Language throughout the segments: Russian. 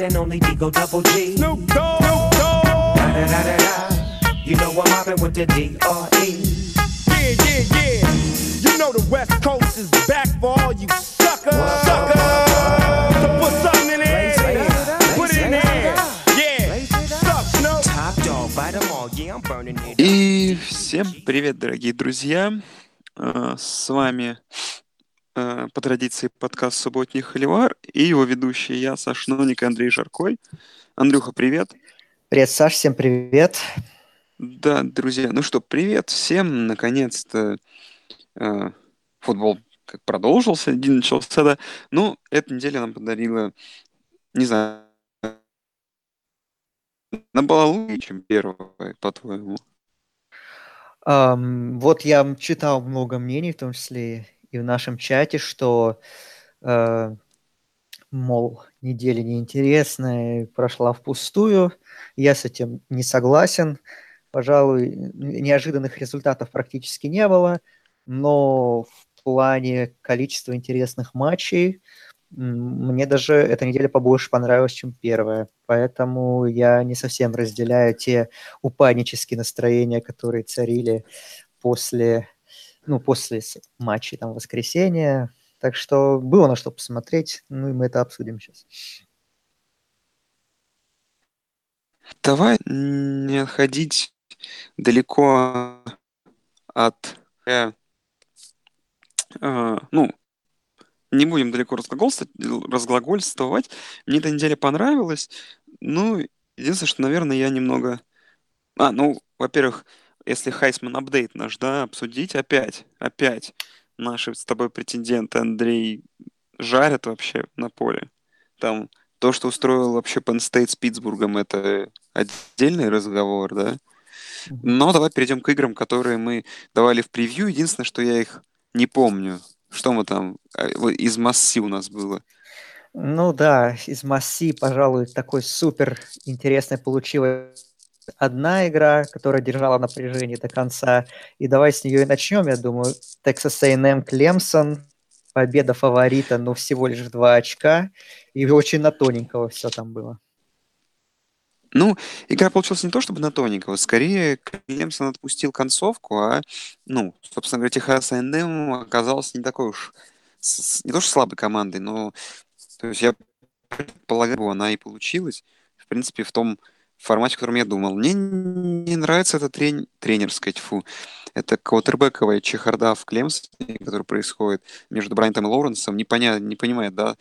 one and only Digo Double G. Snoop Dogg. Snoop Dogg. Da da da da da. You know I'm mobbing with the D.R.E. Yeah, yeah, yeah. You know the West Coast is back for all you suckers. Suckers. So put something in there. Put it in there. Yeah. Suck, Snoop. Top dog, bite 'em all. Yeah, I'm burning it. И всем привет, дорогие друзья! Э, С вами э, по традиции подкаст «Субботний холивар» и его ведущий я, Саш Ноник и Андрей Жаркой. Андрюха, привет! Привет, Саш, всем привет. Да, друзья, ну что, привет всем! Наконец-то э, футбол как продолжился, день начался, да. Ну, эта неделя нам подарила, не знаю, она была лучше, чем первая, по-твоему. Ам, вот я читал много мнений, в том числе и в нашем чате, что, э, мол, неделя неинтересная, прошла впустую. Я с этим не согласен. Пожалуй, неожиданных результатов практически не было, но в плане количества интересных матчей мне даже эта неделя побольше понравилась, чем первая. Поэтому я не совсем разделяю те упаднические настроения, которые царили после, ну, после матчей там воскресенья. Так что было на что посмотреть, ну и мы это обсудим сейчас. Давай не отходить далеко от... э, э, ну, не будем далеко разглагольствовать. Мне эта неделя понравилась. Ну, единственное, что, наверное, я немного... А, ну, во-первых, если Хайсман апдейт наш, да, обсудить опять, опять наши с тобой претенденты Андрей жарят вообще на поле. Там то, что устроил вообще Penn State с Питтсбургом, это отдельный разговор, да. Но давай перейдем к играм, которые мы давали в превью. Единственное, что я их не помню. Что мы там... а, Из масси у нас было. Ну да, из Масси, пожалуй, такой супер интересной получилась одна игра, которая держала напряжение до конца. И давай с нее и начнем, я думаю. Texas A&M Клемсон, победа фаворита, но всего лишь два очка. И очень на тоненького все там было. Ну, игра получилась не то чтобы на тоненького, скорее Клемсон отпустил концовку, а, ну, собственно говоря, Техас A&M оказался не такой уж, не то что слабой командой, но, то есть я предполагаю, она и получилась, в принципе, в том формате, в котором я думал. Мне не нравится эта трен... тренер, сказать, фу, это квотербековая чехарда в Клемсоне, которая происходит между Брайантом и Лоуренсом, не, поня... не понимает, да,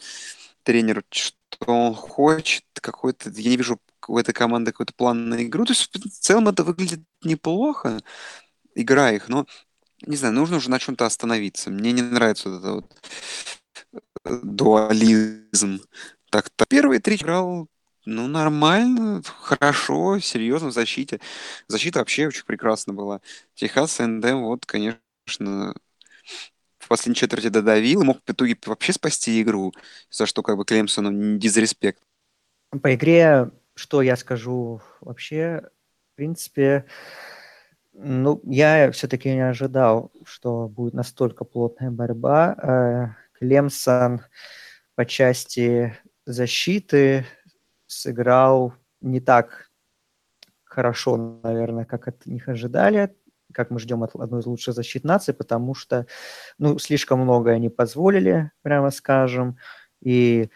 тренер, что он хочет, какой-то, я не вижу у этой команды какой-то план на игру. То есть в целом это выглядит неплохо, игра их, но не знаю, нужно уже на чем-то остановиться. Мне не нравится вот это вот э, дуализм. Так-то первые три играл, ну, нормально, хорошо, серьезно в защите. Защита вообще очень прекрасна была. Техас НД, вот, конечно, в последней четверти додавил, мог в итоге вообще спасти игру, за что как бы Клемсону дизреспект. По игре, что я скажу вообще, в принципе, ну, я все-таки не ожидал, что будет настолько плотная борьба. Э, Клемсон по части защиты сыграл не так хорошо, наверное, как от них ожидали, как мы ждем от одной из лучших защит нации, потому что, ну, слишком много они позволили, прямо скажем, и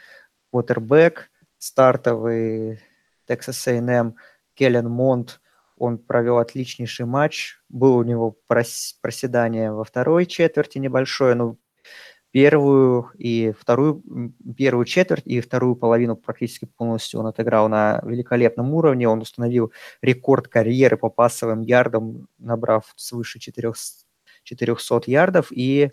Уотербек, стартовый Texas A&M Келлен Монт, он провел отличнейший матч. Был у него прос- проседание во второй четверти небольшое, но первую и вторую, первую четверть и вторую половину практически полностью он отыграл на великолепном уровне. Он установил рекорд карьеры по пасовым ярдам, набрав свыше 400, 400 ярдов. И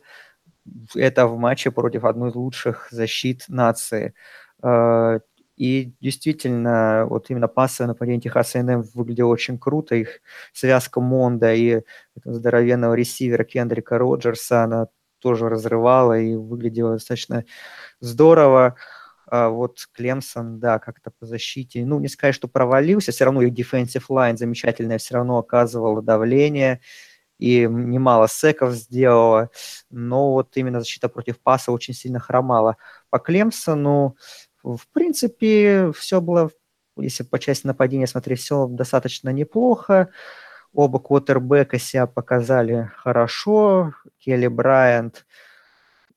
это в матче против одной из лучших защит нации. Э, И действительно, вот именно пассовое нападение Техаса A&M выглядело очень круто. Их связка Монда и здоровенного ресивера Кендрика Роджерса, она тоже разрывала и выглядела достаточно здорово. А вот Клемсон, да, как-то по защите, ну, не сказать, что провалился, все равно их defensive line замечательная все равно оказывала давление и немало секов сделала, но вот именно защита против паса очень сильно хромала. По Клемсону В принципе, все было, если по части нападения смотреть, все достаточно неплохо. Оба квотербека себя показали хорошо. Келли Брайант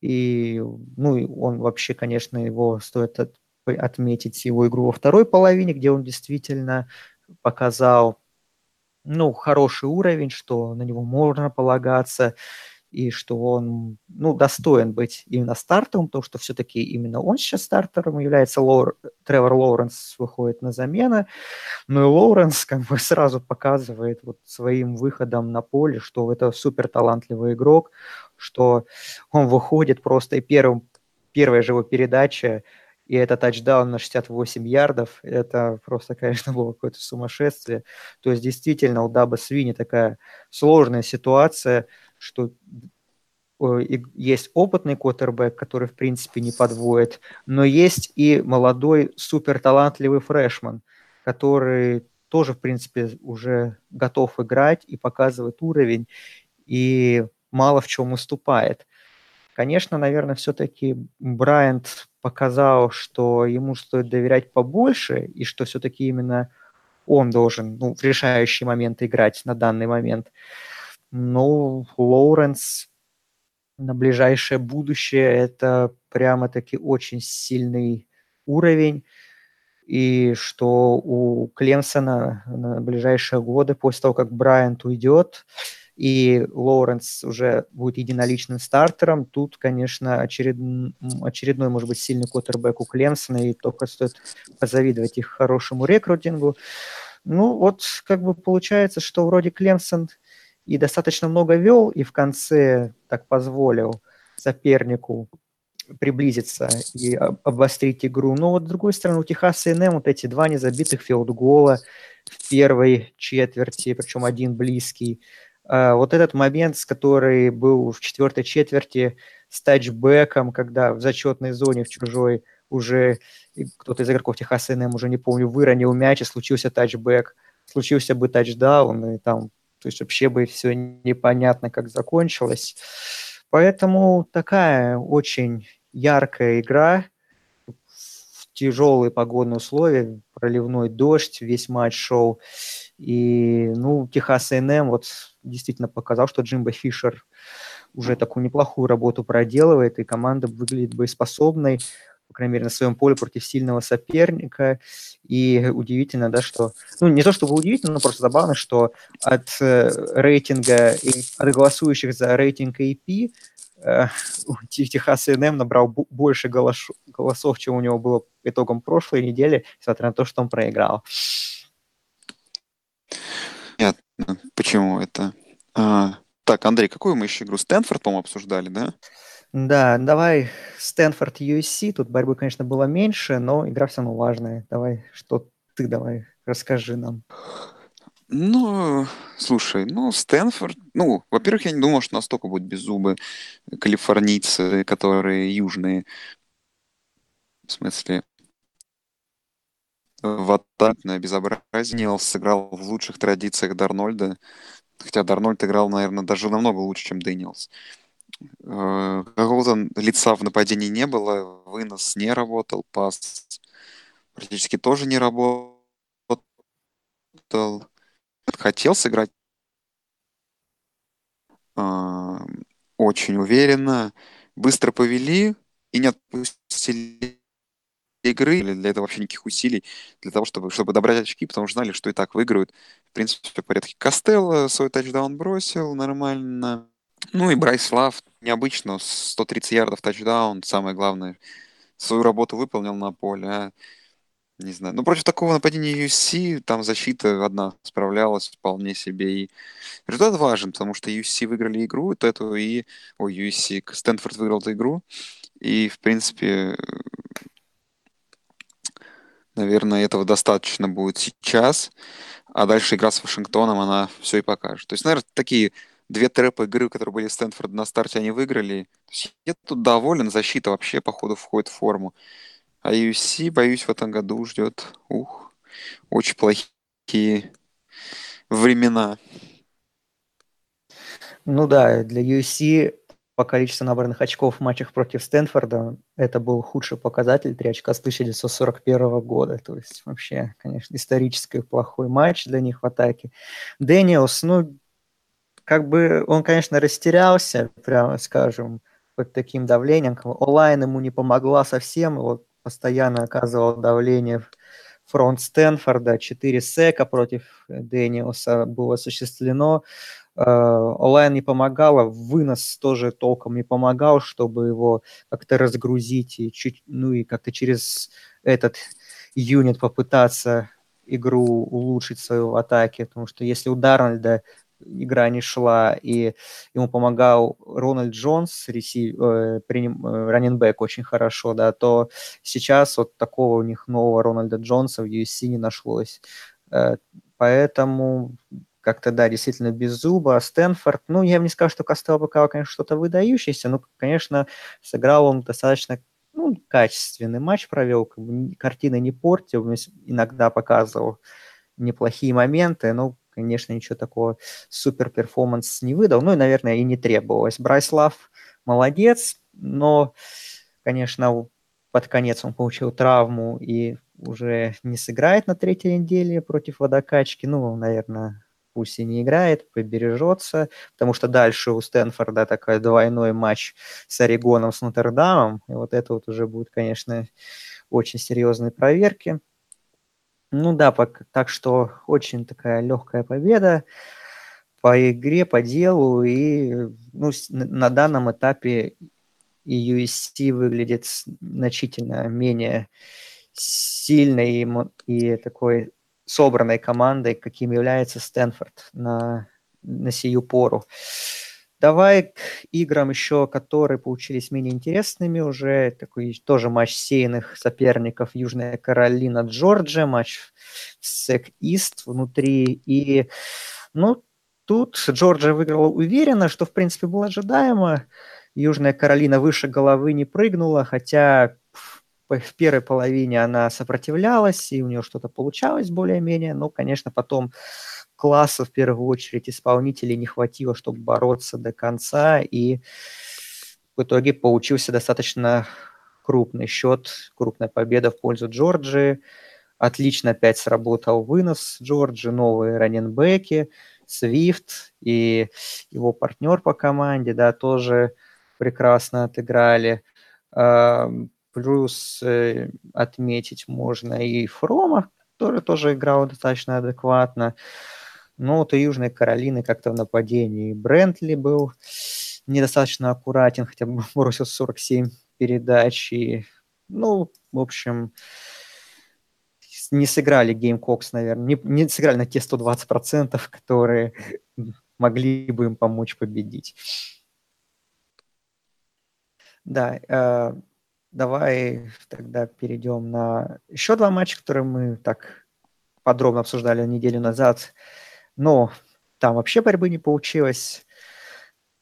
и, ну, он вообще, конечно, его стоит от, отметить его игру во второй половине, где он действительно показал, ну, хороший уровень, что на него можно полагаться и что он ну, достоин быть именно стартовым, потому что все-таки именно он сейчас стартером является. Лоур... Тревор Лоуренс выходит на замену, но и Лоуренс как бы сразу показывает вот своим выходом на поле, что это супер талантливый игрок, что он выходит просто и первым, первая же его передача и это тачдаун на 68 ярдов, это просто, конечно, было какое-то сумасшествие. То есть действительно у Даба Свини такая сложная ситуация, что есть опытный квотербек, который, в принципе, не подводит, но есть и молодой суперталантливый фрешман, который тоже, в принципе, уже готов играть и показывает уровень, и мало в чем уступает. Конечно, наверное, все-таки Брайант показал, что ему стоит доверять побольше, и что все-таки именно он должен ну, в решающий момент играть на данный момент. Ну, Лоуренс на ближайшее будущее это прямо-таки очень сильный уровень. И что у Клемсона на ближайшие годы, после того, как Брайант уйдет, и Лоуренс уже будет единоличным стартером. Тут, конечно, очеред... очередной, может быть, сильный квотербек у Клемсона, и только стоит позавидовать их хорошему рекрутингу. Ну, вот как бы получается, что вроде Клемсон и достаточно много вел, и в конце так позволил сопернику приблизиться и обострить игру. Но вот с другой стороны, у Техаса и вот эти два незабитых филдгола в первой четверти, причем один близкий, а, вот этот момент, с который был в четвертой четверти с тачбеком, когда в зачетной зоне в чужой уже кто-то из игроков Техаса НМ, уже не помню, выронил мяч, и случился тачбэк, случился бы тачдаун, и там, то есть вообще бы все непонятно, как закончилось. Поэтому такая очень яркая игра в тяжелые погодные условия, проливной дождь, весь матч шел. И, ну, Техас A&M вот действительно показал, что Джимбо Фишер уже такую неплохую работу проделывает, и команда выглядит боеспособной, по крайней мере, на своем поле против сильного соперника. И удивительно, да, что... Ну, не то чтобы удивительно, но просто забавно, что от э, рейтинга, от голосующих за рейтинг AP э, Техас A&M набрал больше голос, голосов, чем у него было итогом прошлой недели, несмотря на то, что он проиграл. Понятно, почему это. А, так, Андрей, какую мы еще игру? Стэнфорд, по-моему, обсуждали, да? Да, давай Стэнфорд USC. Тут борьбы, конечно, было меньше, но игра все равно важная. Давай, что ты давай, расскажи нам. Ну, слушай, ну, Стэнфорд, ну, во-первых, я не думал, что настолько будут беззубы калифорнийцы, которые южные, в смысле, в атакное безобразие. Нилс сыграл в лучших традициях Дарнольда, хотя Дарнольд играл, наверное, даже намного лучше, чем Дэниелс. Э, какого-то лица в нападении не было, вынос не работал, пас практически тоже не работал. Хотел сыграть э, очень уверенно, быстро повели и не отпустили игры, или для этого вообще никаких усилий, для того, чтобы, чтобы добрать очки, потому что знали, что и так выиграют. В принципе, в порядке. Костелло свой тачдаун бросил нормально. Ну и Брайс Лав необычно, 130 ярдов тачдаун, самое главное, свою работу выполнил на поле. А? Не знаю. Ну, против такого нападения USC там защита одна справлялась вполне себе. И результат важен, потому что USC выиграли игру вот эту, и... Ой, USC, Стэнфорд выиграл эту игру. И, в принципе, Наверное, этого достаточно будет сейчас. А дальше игра с Вашингтоном, она все и покажет. То есть, наверное, такие две трэпы игры, которые были Стэнфорд на старте, они выиграли. То есть я тут доволен, защита вообще, походу, входит в форму. А UFC, боюсь, в этом году ждет, ух, очень плохие времена. Ну да, для UFC по количеству набранных очков в матчах против Стэнфорда это был худший показатель, 3 очка с 1941 года. То есть вообще, конечно, исторический плохой матч для них в атаке. Дэниелс, ну, как бы он, конечно, растерялся, прямо скажем, под таким давлением. Онлайн ему не помогла совсем, вот постоянно оказывал давление фронт Стэнфорда, 4 сека против Дэниелса было осуществлено. Э, онлайн не помогала, вынос тоже толком не помогал, чтобы его как-то разгрузить и чуть, ну и как-то через этот юнит попытаться игру улучшить свою в потому что если у Дарнольда игра не шла, и ему помогал Рональд Джонс, ресив, э, э раненбэк очень хорошо, да, то сейчас вот такого у них нового Рональда Джонса в USC не нашлось. Э, поэтому как-то, да, действительно без зуба. А Стэнфорд, ну, я бы не сказал, что Костел показал, конечно, что-то выдающееся, но, конечно, сыграл он достаточно ну, качественный матч провел, картины не портил, иногда показывал неплохие моменты, но, конечно, ничего такого супер перформанс не выдал, ну и, наверное, и не требовалось. Брайслав молодец, но, конечно, под конец он получил травму и уже не сыграет на третьей неделе против водокачки, ну, наверное, пусть и не играет, побережется, потому что дальше у Стэнфорда такой двойной матч с Орегоном, с Нотр-Дамом, и вот это вот уже будет, конечно, очень серьезные проверки. Ну да, так что очень такая легкая победа по игре, по делу, и ну, на данном этапе и USC выглядит значительно менее сильной и, и такой собранной командой, каким является Стэнфорд на, на сию пору. Давай к играм еще, которые получились менее интересными уже. Такой тоже матч сеянных соперников Южная Каролина, Джорджия, матч в Сек-Ист внутри. И, ну, тут Джорджия выиграла уверенно, что, в принципе, было ожидаемо. Южная Каролина выше головы не прыгнула, хотя в первой половине она сопротивлялась, и у нее что-то получалось более-менее, но, конечно, потом класса, в первую очередь, исполнителей не хватило, чтобы бороться до конца, и в итоге получился достаточно крупный счет, крупная победа в пользу Джорджии. Отлично опять сработал вынос Джорджи, новые раненбеки, Свифт и его партнер по команде, да, тоже прекрасно отыграли. Плюс э, отметить можно и Фрома, который тоже играл достаточно адекватно. Ну, вот у Южной Каролины как-то в нападении Брентли был недостаточно аккуратен, хотя бы бросил 47 передач. И, ну, в общем, не сыграли Gamecocks, наверное, не, не сыграли на те 120%, которые могли бы им помочь победить. Да, э, Давай тогда перейдем на еще два матча, которые мы так подробно обсуждали неделю назад. Но там вообще борьбы не получилось.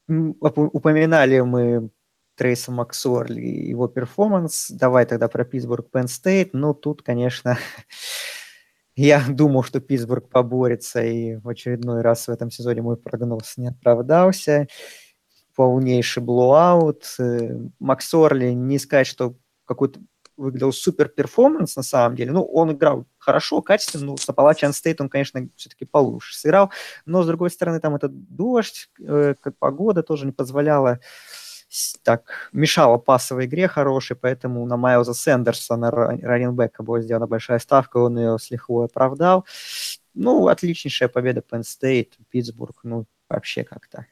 Упоминали мы Трейса Максорли и его перформанс. Давай тогда про Питтсбург Пенн Стейт. Ну, тут, конечно, я думал, что Питтсбург поборется, и в очередной раз в этом сезоне мой прогноз не оправдался полнейший blowout. Э, Максорли, не сказать, что какой-то выглядел супер перформанс на самом деле. Ну, он играл хорошо, качественно. Ну, с Appalachian State он, конечно, все-таки получше сыграл. Но, с другой стороны, там этот дождь, э, погода тоже не позволяла так, мешала пасовой игре хорошей, поэтому на Майлза Сэндерсона, раненбека, была сделана большая ставка, он ее с лихвой оправдал. Ну, отличнейшая победа Penn State, Питтсбург, ну, вообще как-то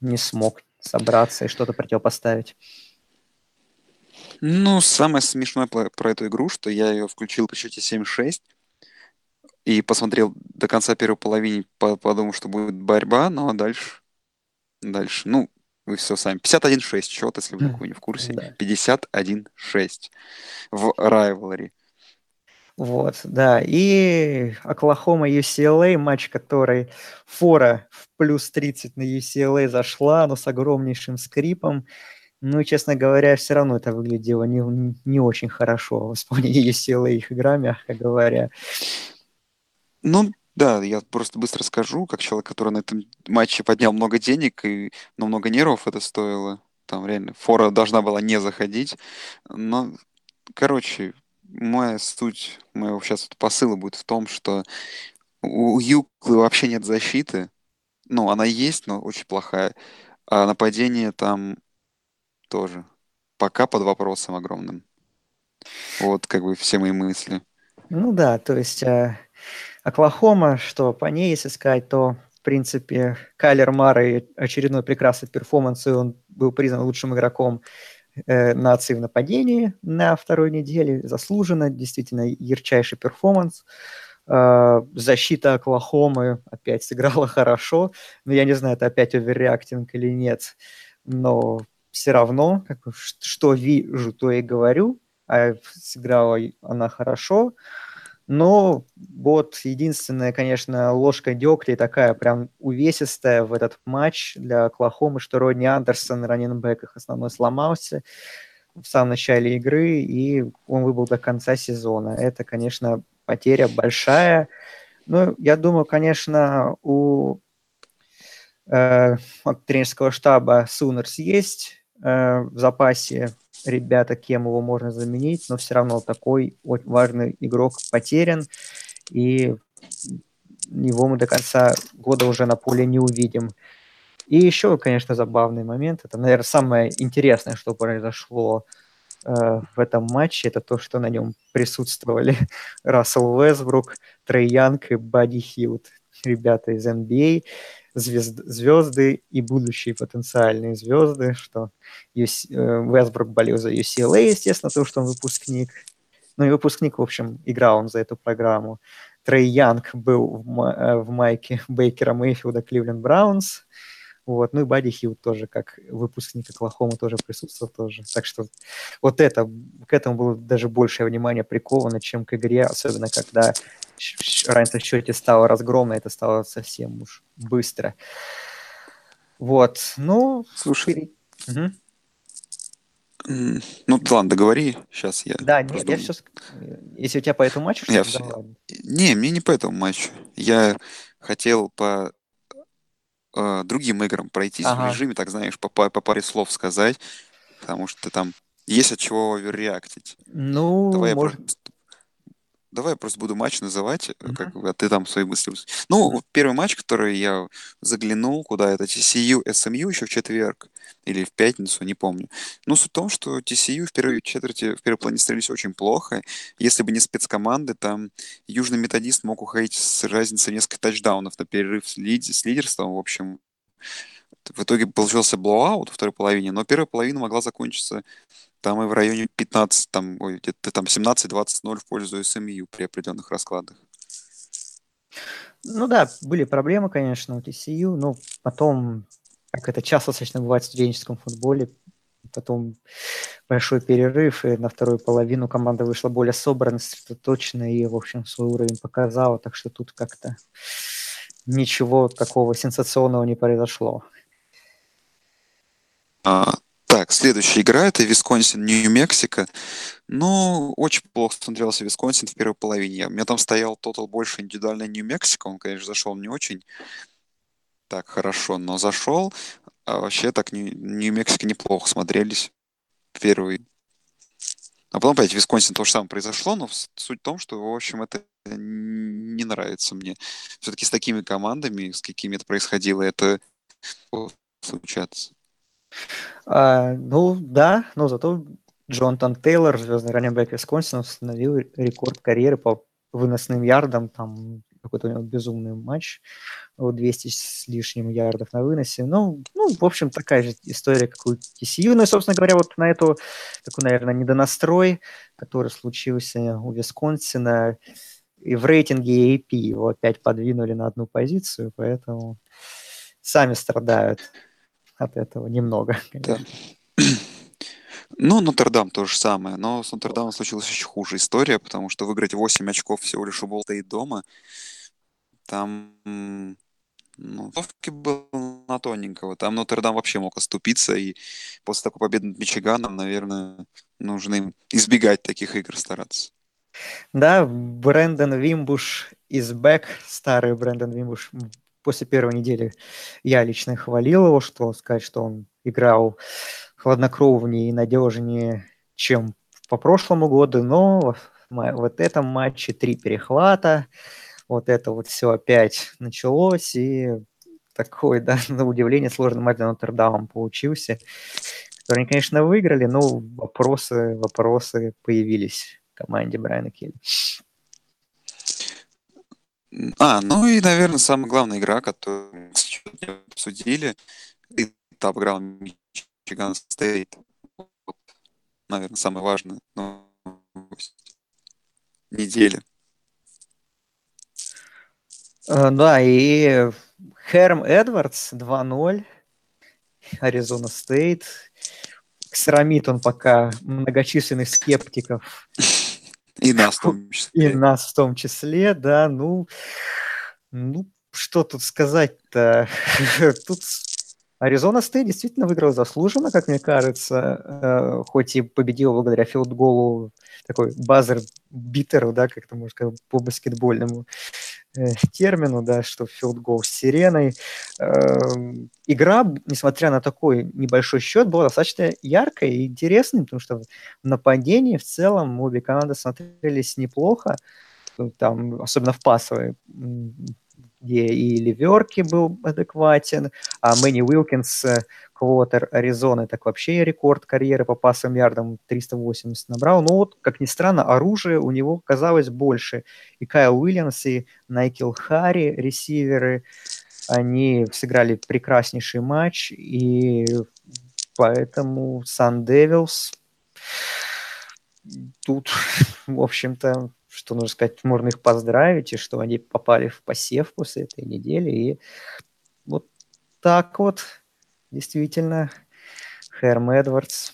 не смог собраться и что-то противопоставить. Ну, самое смешное про, про эту игру, что я ее включил по счете 7-6 и посмотрел до конца первой половины, подумал, что будет борьба, но дальше, дальше, ну, вы все сами. 51-6 счет, если вы такой не в курсе. Да. 51-6 в Rivalry. Вот, да. И Оклахома UCLA, матч, который фора в плюс 30 на UCLA зашла, но с огромнейшим скрипом. Ну, честно говоря, все равно это выглядело не, не очень хорошо в исполнении UCLA их игра, мягко говоря. Ну, Да, я просто быстро скажу, как человек, который на этом матче поднял много денег и ну, много нервов это стоило. Там реально фора должна была не заходить. Но, короче, моя суть моего сейчас посыла будет в том, что у Юклы вообще нет защиты. Ну, она есть, но очень плохая. А нападение там тоже пока под вопросом огромным. Вот как бы все мои мысли. Ну да, то есть э, Оклахома, что по ней если сказать, то в принципе Кайлер Мюррей очередной прекрасный перформанс, и он был признан лучшим игроком э, нации в нападении на второй неделе, заслуженно, действительно ярчайший перформанс. Э, защита Оклахомы опять сыграла хорошо, но я не знаю, это опять overreacting или нет, но все равно, как что вижу, то и говорю, а сыграла она хорошо. Но вот единственная, конечно, ложка дегтя такая прям увесистая в этот матч для Оклахомы, что Родни Андерсон, раненбэк их основной, сломался в самом начале игры, и он выбыл до конца сезона. Это, конечно, потеря большая. Ну, я думаю, конечно, у э, тренерского штаба Сунерс есть э, в запасе ребята, кем его можно заменить, но все равно такой важный игрок потерян, и его мы до конца года уже на поле не увидим. И еще, конечно, забавный момент, это, наверное, самое интересное, что произошло э, в этом матче, это то, что на нем присутствовали Рассел Уэсбрук, Трей Янг и Бадди Хилд, ребята из NBA звезд, звезды и будущие потенциальные звезды, что UC, э, Вестбрук болел за UCLA, естественно, потому что он выпускник. Ну и выпускник, в общем, играл он за эту программу. Трей Янг был в, э, в майке Бейкера Мейфилда Кливленд Браунс. Вот. Ну и Бадди Хилд тоже, как выпускник Оклахомы, тоже присутствовал тоже. Так что вот это, к этому было даже большее внимание приковано, чем к игре, особенно когда раньше в счете стало разгромно, это стало совсем уж быстро. Вот, ну... Слушай, угу. Ну, ладно, договори, сейчас я... Да, нет, я сейчас... Если у тебя по этому матчу... Я все... Не, мне не по этому матчу. Я хотел по э, другим играм пройтись ага. в режиме, так знаешь, по, по, по паре слов сказать, потому что там есть от чего оверреактить. Ну, Давай может... я Давай я просто буду матч называть, mm-hmm. как а ты там свои мысли. Ну, mm-hmm. первый матч, который я заглянул, куда это TCU, SMU еще в четверг или в пятницу, не помню. Но суть в том, что TCU в первой четверти, в первой плане стрелялись очень плохо. Если бы не спецкоманды, там Южный Методист мог уходить с разницей несколько тачдаунов на перерыв с, лид- с лидерством. В общем, в итоге получился blowout во второй половине, но первая половина могла закончиться там и в районе 15, там, ой, где-то там 17-20-0 в пользу SMU при определенных раскладах. Ну да, были проблемы, конечно, у TCU, но потом, как это часто достаточно бывает в студенческом футболе, потом большой перерыв, и на вторую половину команда вышла более собранно, сосредоточена и, в общем, свой уровень показала, так что тут как-то ничего такого сенсационного не произошло. А, следующая игра это Висконсин, Нью-Мексико. Ну, очень плохо смотрелся Висконсин в первой половине. У меня там стоял тотал больше индивидуально Нью-Мексико. Он, конечно, зашел не очень так хорошо, но зашел. А вообще так Нью-Мексико неплохо смотрелись первый. А потом опять Висконсин то же самое произошло, но суть в том, что, в общем, это не нравится мне. Все-таки с такими командами, с какими это происходило, это случаться. А, ну да, но зато Джонатан Тейлор, звездный раненбэк Висконсина, установил рекорд карьеры по выносным ярдам. Там какой-то у него безумный матч, 200 с лишним ярдов на выносе. Ну, ну, в общем, такая же история, как у TCU. Ну и, собственно говоря, вот на эту, такой, наверное, недонастрой, который случился у Висконсина, и в рейтинге AP его опять подвинули на одну позицию, поэтому сами страдают от этого немного. Да. Ну, Нотр-Дам то же самое, но с Нотр-Дамом случилась еще хуже история, потому что выиграть 8 очков всего лишь у Болта и дома, там ну, ставки было на тоненького. Там Нотр-Дам вообще мог оступиться, и после такой победы над Мичиганом, наверное, нужно избегать таких игр, стараться. Да, Брэндон Вимбуш is back, старый Брэндон Вимбуш. После первой недели я лично хвалил его, что сказать, что он играл хладнокровнее и надежнее, чем по прошлому году, но вот этом матче три перехвата, вот это вот все опять началось, и такой, да, на удивление сложный матч Нотр-Дамом получился, который они, конечно, выиграли, но вопросы, вопросы появились в команде Брайана Келли. А, ну и, наверное, самая главная игра, которую мы обсудили, ты обыграл Мичиган Стейт. Наверное, самая важная новость недели. Э, да, и Херм Эдвардс 2-0, Аризона Стейт. Срамит он пока многочисленных скептиков. И нас в том числе. И нас в том числе, да. Ну, ну что тут сказать-то? Тут Аризона Стейт действительно выиграл заслуженно, как мне кажется, э, хоть и победил благодаря field goal у такой buzzer beater у, да, как-то можно сказать, по баскетбольному э, термину, да, что field goal с сиреной. Э, игра, несмотря на такой небольшой счет, была достаточно яркой и интересной, потому что в нападении в целом обе команды смотрелись неплохо, там, особенно в пасовой где и Леверки был адекватен, а Мэнни Уилкинс, э, quarter Аризоны, так вообще рекорд карьеры по пасам ярдам 380 набрал. Но вот, как ни странно, оружие у него казалось больше. И Кайл Уильямс, и Найкел Харри, ресиверы, они сыграли прекраснейший матч, и поэтому Сан Девилс тут, в общем-то, что нужно сказать, можно их поздравить, и что они попали в посев после этой недели. И вот так вот, действительно, Хэрм Эдвардс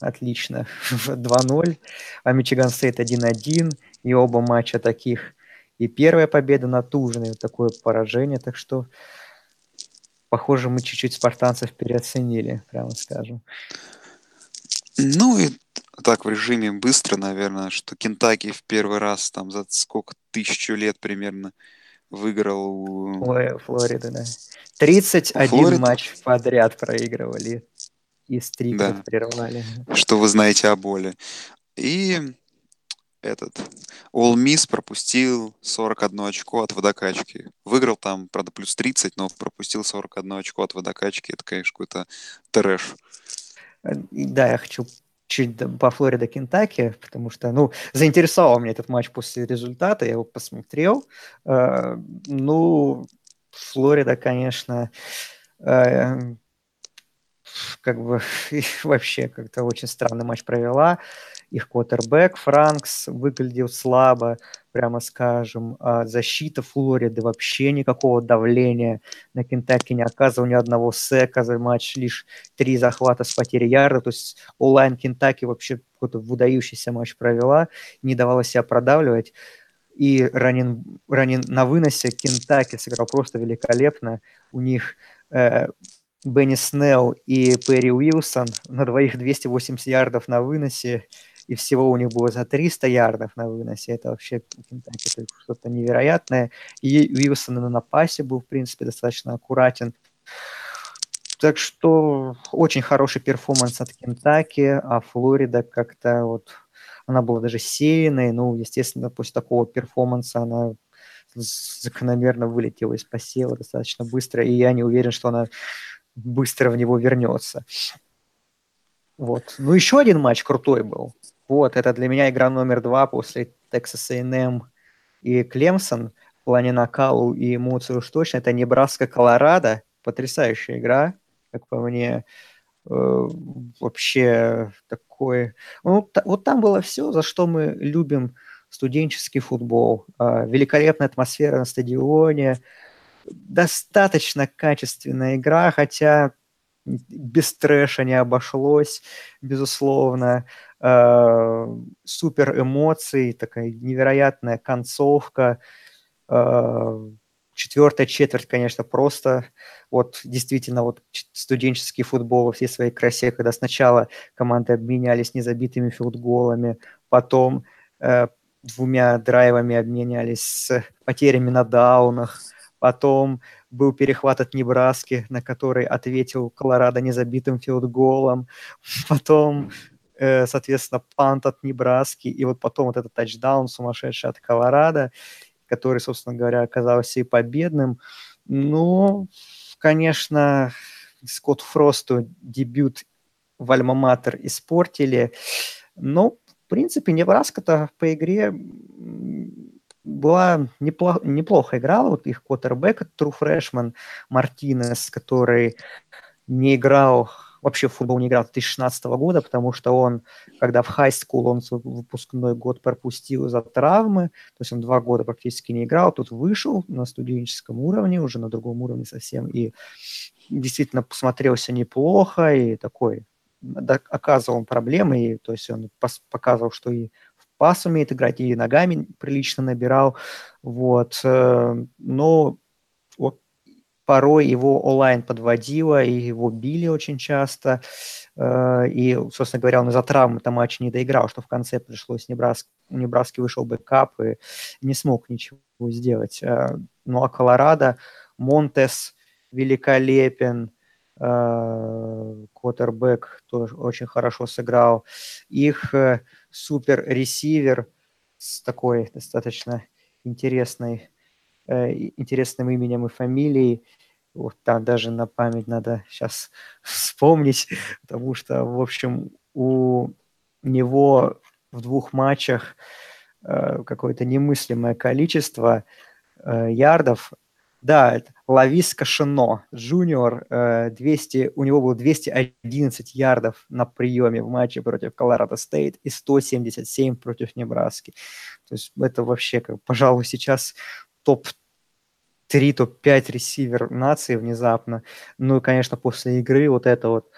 отлично. 2-0, а Мичиган Стейт 1-1, и оба матча таких. И первая победа натужная, вот такое поражение, так что похоже, мы чуть-чуть спартанцев переоценили, прямо скажем. Ну и так в режиме быстро, наверное, что Кентаки в первый раз там за сколько тысячу лет примерно выиграл у... Ой, Флорида, да. 31 Флорида? матч подряд проигрывали. И стрик да. прервали. Что вы знаете о боли. И этот All Miss пропустил 41 очко от водокачки. Выиграл там, правда, плюс 30, но пропустил 41 очко от водокачки. Это, конечно, какой-то трэш. Да, я хочу чуть по Флорида Кентаки, потому что, ну, заинтересовал меня этот матч после результата, я его посмотрел. Э, ну, Флорида, конечно, э, как бы вообще как-то очень странный матч провела. Их квотербек Франкс выглядел слабо, прямо скажем. А защита Флориды вообще никакого давления на Кентаки не оказывал ни одного сека за матч, лишь три захвата с потери ярда. То есть онлайн Кентаки вообще какой-то выдающийся матч провела, не давала себя продавливать. И ранен, ранен на выносе Кентаки сыграл просто великолепно. У них э, Бенни Снелл и Перри Уилсон на двоих 280 ярдов на выносе и всего у них было за 300 ярдов на выносе. Это вообще это что-то невероятное. И Уилсон на пасе был, в принципе, достаточно аккуратен. Так что очень хороший перформанс от Кентаки, а Флорида как-то вот она была даже сеянной, ну, естественно, после такого перформанса она закономерно вылетела из посева достаточно быстро, и я не уверен, что она быстро в него вернется. Вот. Ну, еще один матч крутой был. Вот, это для меня игра номер два после Texas A&M и Клемсон в плане накалу и эмоций уж точно. Это Небраска-Колорадо. Потрясающая игра, как по мне. Э, вообще такое... Ну, вот там было все, за что мы любим студенческий футбол. Э, великолепная атмосфера на стадионе, достаточно качественная игра, хотя без трэша не обошлось, безусловно. Э, супер эмоций, такая невероятная концовка. Э, четвертая четверть, конечно, просто вот действительно вот студенческий футбол во всей своей красе, когда сначала команды обменялись незабитыми филдголами, потом э, двумя драйвами обменялись с потерями на даунах. Потом был перехват от Небраски, на который ответил Колорадо незабитым филдголом. Потом, э, соответственно, пант от Небраски. И вот потом вот этот тачдаун сумасшедший от Колорадо, который, собственно говоря, оказался и победным. Ну, конечно, Скотт Фросту дебют в Альма-Матер испортили. Но, в принципе, Небраска-то по игре была неплохо, неплохо играла. Вот их квотербек, Тру Фрешман Мартинес, который не играл, вообще в футбол не играл с 2016 года, потому что он, когда в school, он свой выпускной год пропустил из-за травмы, то есть он два года практически не играл, тут вышел на студенческом уровне, уже на другом уровне совсем, и действительно посмотрелся неплохо, и такой оказывал проблемы, и, то есть он показывал, что и пас умеет играть, и ногами прилично набирал. Вот. Э, но порой его O-line подводило, и его били очень часто. Э, и, собственно говоря, он из-за травмы там матч не доиграл, что в конце пришлось Небраск... у Небраски вышел backup и не смог ничего сделать. Э, ну а Колорадо, Монтес великолепен, Квотербек тоже очень хорошо сыграл. Их супер ресивер с такой достаточно интересной, э, интересным именем и фамилией. Вот там даже на память надо сейчас вспомнить, потому что, в общем, у него в двух матчах э, какое-то немыслимое количество э, ярдов, да, Лависка Шено, junior, 200, э, у него было 211 ярдов на приеме в матче против Колорадо Стейт и 177 против Небраски. То есть это вообще, как, пожалуй, сейчас топ-3, топ-5 ресивер нации внезапно. Ну и, конечно, после игры вот это вот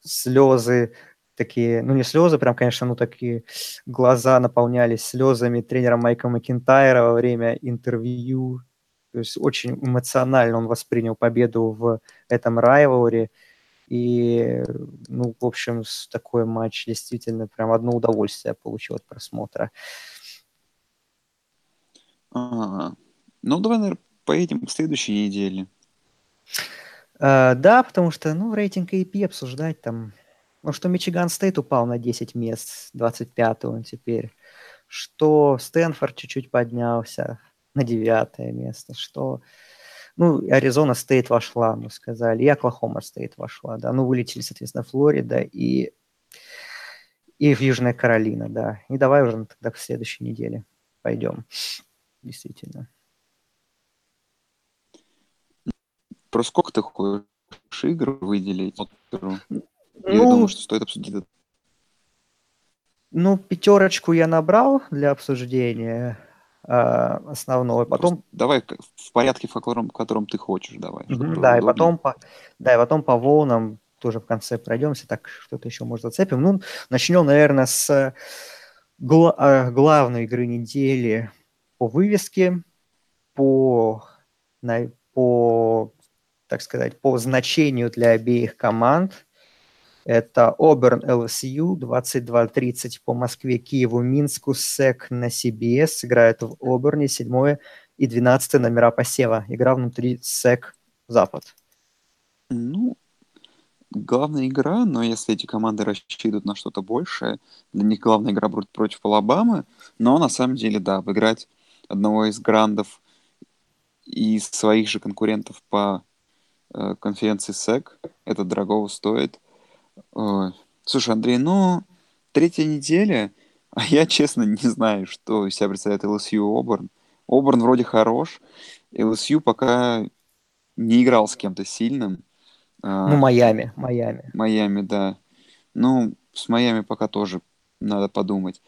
слезы, такие, ну не слезы, прям, конечно, ну такие глаза наполнялись слезами тренера Майка Макинтайра во время интервью то есть очень эмоционально он воспринял победу в этом райвелре. И, ну, в общем, такой матч действительно прям одно удовольствие получил от просмотра. Ну, давай, наверное, поедем к следующей неделе. А, да, потому что, ну, рейтинг AP обсуждать там... Ну, что Мичиган Стейт упал на 10 мест, 25-й он теперь. Что Стэнфорд чуть-чуть поднялся на девятое место, что... Ну, Аризона Стейт вошла, мы сказали, и Оклахома Стейт вошла, да. Ну, вылетели, соответственно, Флорида и, и в Южная Каролина, да. И давай уже тогда к следующей неделе пойдем, действительно. Про сколько ты хочешь игр выделить? Ну, я думаю, что стоит обсудить это. Ну, пятерочку я набрал для обсуждения. Э, основной. Потом... давай в порядке, в котором, в котором ты хочешь, давай. Mm-hmm, да, и потом по, да, и потом по волнам тоже в конце пройдемся, так что-то еще может зацепим. Ну, начнем, наверное, с гла- э, главной игры недели по вывеске, по, на, по, так сказать, по значению для обеих команд. Это Оберн ЛСЮ, 22.30 по Москве, Киеву, Минску, СЭК на CBS. Играет в Оберне, 7 и 12 номера посева. Игра внутри СЭК Запад. Ну, главная игра, но если эти команды рассчитывают на что-то большее, для них главная игра будет против Алабамы, но на самом деле, да, выиграть одного из грандов и своих же конкурентов по конференции СЭК, это дорого стоит. Ой. Слушай, Андрей, ну, третья неделя, а я, честно, не знаю, что из себя представляет LSU и Оберн. Оберн вроде хорош, LSU пока не играл с кем-то сильным. А, ну, Майами, Майами. Майами, да. Ну, с Майами пока тоже надо подумать.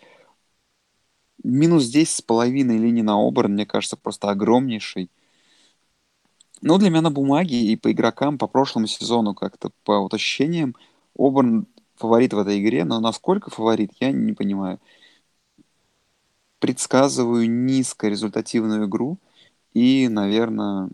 Минус здесь с половиной линии на Оберн, мне кажется, просто огромнейший. Ну, для меня на бумаге и по игрокам по прошлому сезону как-то по вот ощущениям Оберн фаворит в этой игре, но насколько фаворит, я не понимаю. Предсказываю низкорезультативную игру и, наверное,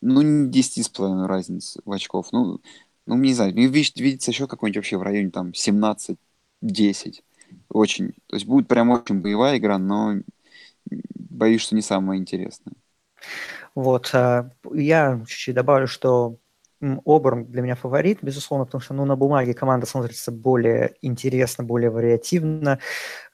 ну, не 10,5 разницы в очков. Ну, ну, не знаю, видится еще какой-нибудь вообще в районе там 17-10. очень, то есть будет прям очень боевая игра, но боюсь, что не самая интересная. Вот, а, я чуть-чуть добавлю, что Оберн для меня фаворит, безусловно, потому что ну, на бумаге команда смотрится более интересно, более вариативно,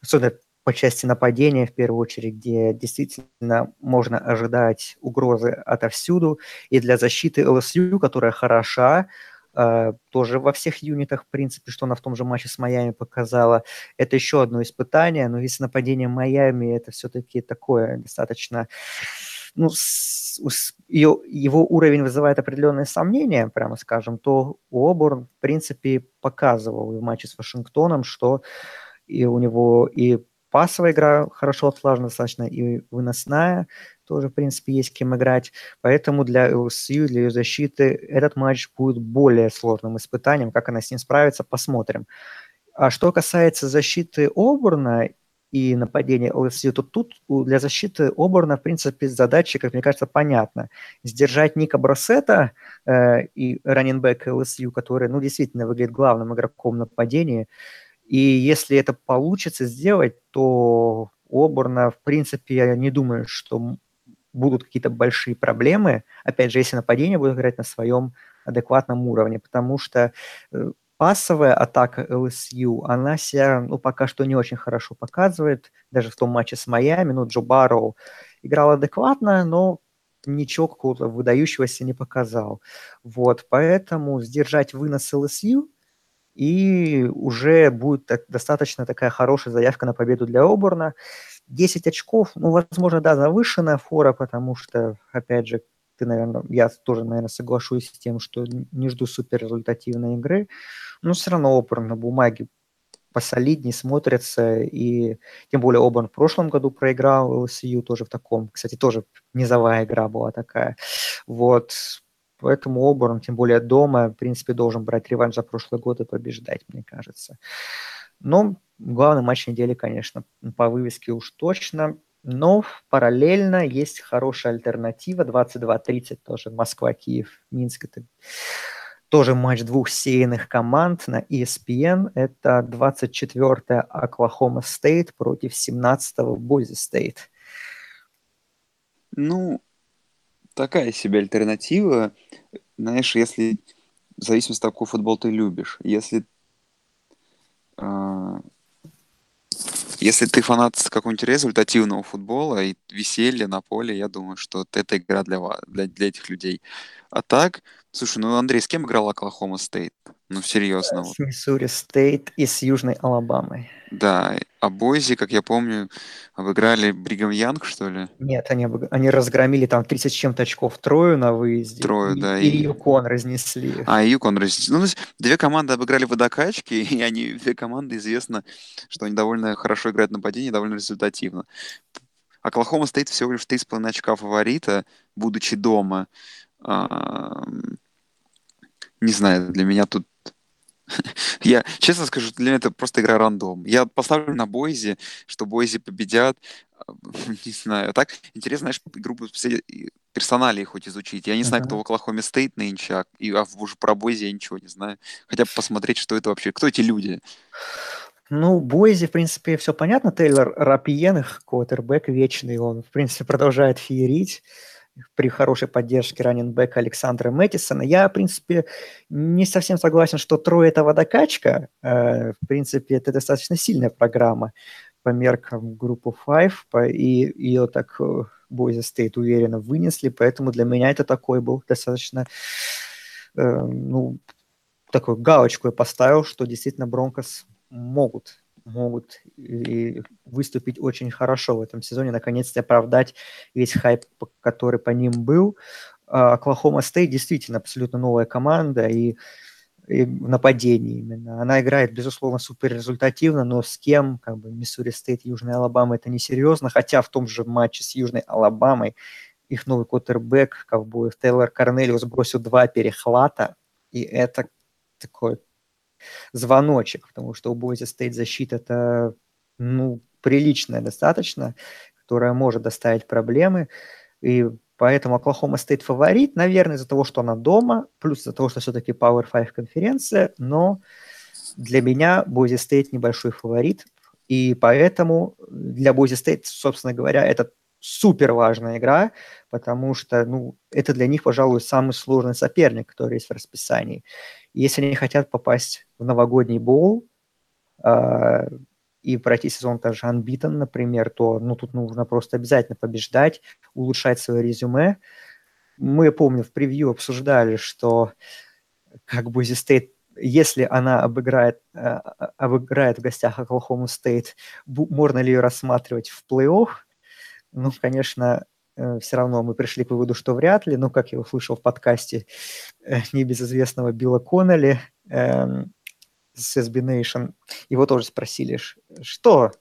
особенно по части нападения, в первую очередь, где действительно можно ожидать угрозы отовсюду. И для защиты ЛСЮ, которая хороша, э, тоже во всех юнитах, в принципе, что она в том же матче с Майами показала, это еще одно испытание. Но если нападение Майами, это все-таки такое достаточно ну, с, ее, его уровень вызывает определенные сомнения, прямо скажем, то Оборн, в принципе, показывал в матче с Вашингтоном, что и у него и пасовая игра хорошо отлажена достаточно, и выносная тоже, в принципе, есть кем играть. Поэтому для LSU, для ее защиты этот матч будет более сложным испытанием. Как она с ним справится, посмотрим. А что касается защиты Оберна и нападения LSU, то тут для защиты Оберна, в принципе, задача, как мне кажется, понятна. Сдержать Ника Бросета э, и раненбэк LSU, который, ну, действительно выглядит главным игроком нападения, и если это получится сделать, то у Оборна, в принципе, я не думаю, что будут какие-то большие проблемы. Опять же, если нападение будет играть на своем адекватном уровне, потому что э, пасовая атака LSU, она себя ну, пока что не очень хорошо показывает. Даже в том матче с Майами, ну, Джо Барроу играл адекватно, но ничего какого-то выдающегося не показал. Вот, поэтому сдержать вынос LSU – и уже будет так, достаточно такая хорошая заявка на победу для Оберна. 10 очков, ну, возможно, да, завышенная фора, потому что, опять же, ты, наверное, я тоже, наверное, соглашусь с тем, что не жду супер результативной игры, но все равно Оберн на бумаге посолиднее смотрится, и тем более Оберн в прошлом году проиграл LSU тоже в таком, кстати, тоже низовая игра была такая, вот, Поэтому Оберн, тем более дома, в принципе, должен брать реванш за прошлый год и побеждать, мне кажется. Но главный матч недели, конечно, по вывеске уж точно. Но параллельно есть хорошая альтернатива. 22-30 тоже Москва-Киев, Минск. Это тоже матч двух сеянных команд на ESPN. Это 24-я Оклахома Стейт против 17-го Бойзи Стейт. Ну, такая себе альтернатива. Знаешь, если в зависимости от какой футбол ты любишь. Если э, если ты фанат какого-нибудь результативного футбола и веселья на поле, я думаю, что эта игра для, вас, для, для этих людей. А так, слушай, ну Андрей, с кем играл Оклахома Стейт? Ну, серьезно. С Миссури Стейт и с Южной Алабамой. Да, а Бойзи, как я помню, обыграли Бригам Янг, что ли? Нет, они, обыг... они разгромили там 30 с чем-то очков Трою на выезде. Трою, и, да. И, и Юкон разнесли. А, и Юкон разнесли. Ну, две команды обыграли водокачки, и они, две команды, известно, что они довольно хорошо играют на нападении, довольно результативно. Оклахома стоит всего лишь 3,5 очка фаворита, будучи дома. Не знаю, для меня тут я, честно скажу, для меня это просто игра рандом. Я поставлю на Бойзи, что Бойзи победят. Не знаю. А так, интересно, знаешь, игру персоналии хоть изучить. Я не знаю, кто в Оклахоме стоит нынче, а, и, а уже про Бойзи я ничего не знаю. Хотя бы посмотреть, что это вообще. Кто эти люди? Ну, Бойзи, в принципе, все понятно. Тейлор Рапиен, их квотербек вечный, он, в принципе, продолжает феерить при хорошей поддержке раненбека Александра Мэттисона. Я, в принципе, не совсем согласен, что трое – это водокачка. Э, в принципе, это достаточно сильная программа по меркам группы Five, и ее так Бойзи Стейт уверенно вынесли, поэтому для меня это такой был достаточно, э, ну, такую галочку я поставил, что действительно Бронкос могут могут и выступить очень хорошо в этом сезоне, наконец-то оправдать весь хайп, который по ним был. Оклахома Стейт действительно абсолютно новая команда, и, и в нападении именно. Она играет, безусловно, супер результативно, но с кем, как бы, Миссури Стейт, Южная Алабама, это несерьезно, хотя в том же матче с Южной Алабамой их новый квотербек, ковбоев Тейлор Корнелиус бросил два перехвата, и это такое звоночек, потому что у Бойзи Стейт защита это, ну, приличная достаточно, которая может доставить проблемы, и поэтому Оклахома Стейт фаворит, наверное, из-за того, что она дома, плюс из-за того, что все-таки Power 5 конференция, но для меня Бойзи Стейт небольшой фаворит, И поэтому для Boise State, собственно говоря, это супер важная игра, потому что ну, это для них, пожалуй, самый сложный соперник, который есть в расписании. Если они хотят попасть в новогодний bowl э, и пройти сезон даже unbeaten, например, то ну, тут нужно просто обязательно побеждать, улучшать свое резюме. Мы, помню, в превью обсуждали, что как Бойзи Стейт если она обыграет, э, обыграет в гостях Оклахому Стейт, можно ли ее рассматривать в плей-офф? Ну, конечно, э, все равно мы пришли к выводу, что вряд ли, но, как я услышал в подкасте э, небезызвестного Билла Коннелли эм, с SB Nation, его тоже спросили, что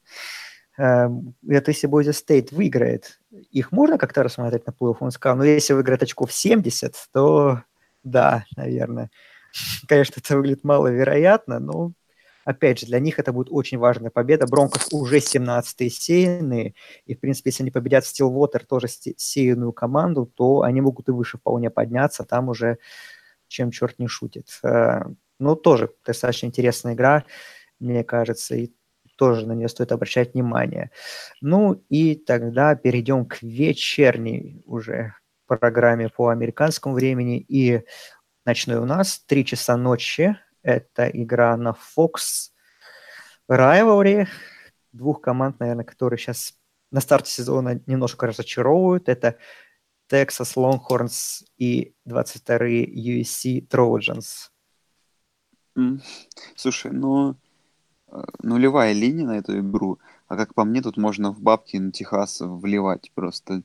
эм, это если Бойзи Стейт выиграет, их можно как-то рассмотреть на плей-офф? Он сказал, ну, если выиграет очков 70, то да, наверное. Конечно, это выглядит маловероятно, но опять же, для них это будет очень важная победа. Бронкос уже 17-й сеянные, и, в принципе, если они победят Стилвотер, тоже сеянную команду, то они могут и выше вполне подняться, там уже чем черт не шутит. Э, ну, тоже достаточно интересная игра, мне кажется, и тоже на нее стоит обращать внимание. Ну и тогда перейдем к вечерней уже программе по американскому времени. И ночной у нас, 3 часа ночи, это игра на Fox Rivalry. Двух команд, наверное, которые сейчас на старте сезона немножко разочаровывают. Это Texas Longhorns и 22-й USC Trojans. Слушай, ну, э, нулевая линия на эту игру, а как по мне, тут можно в бабки на Техас вливать просто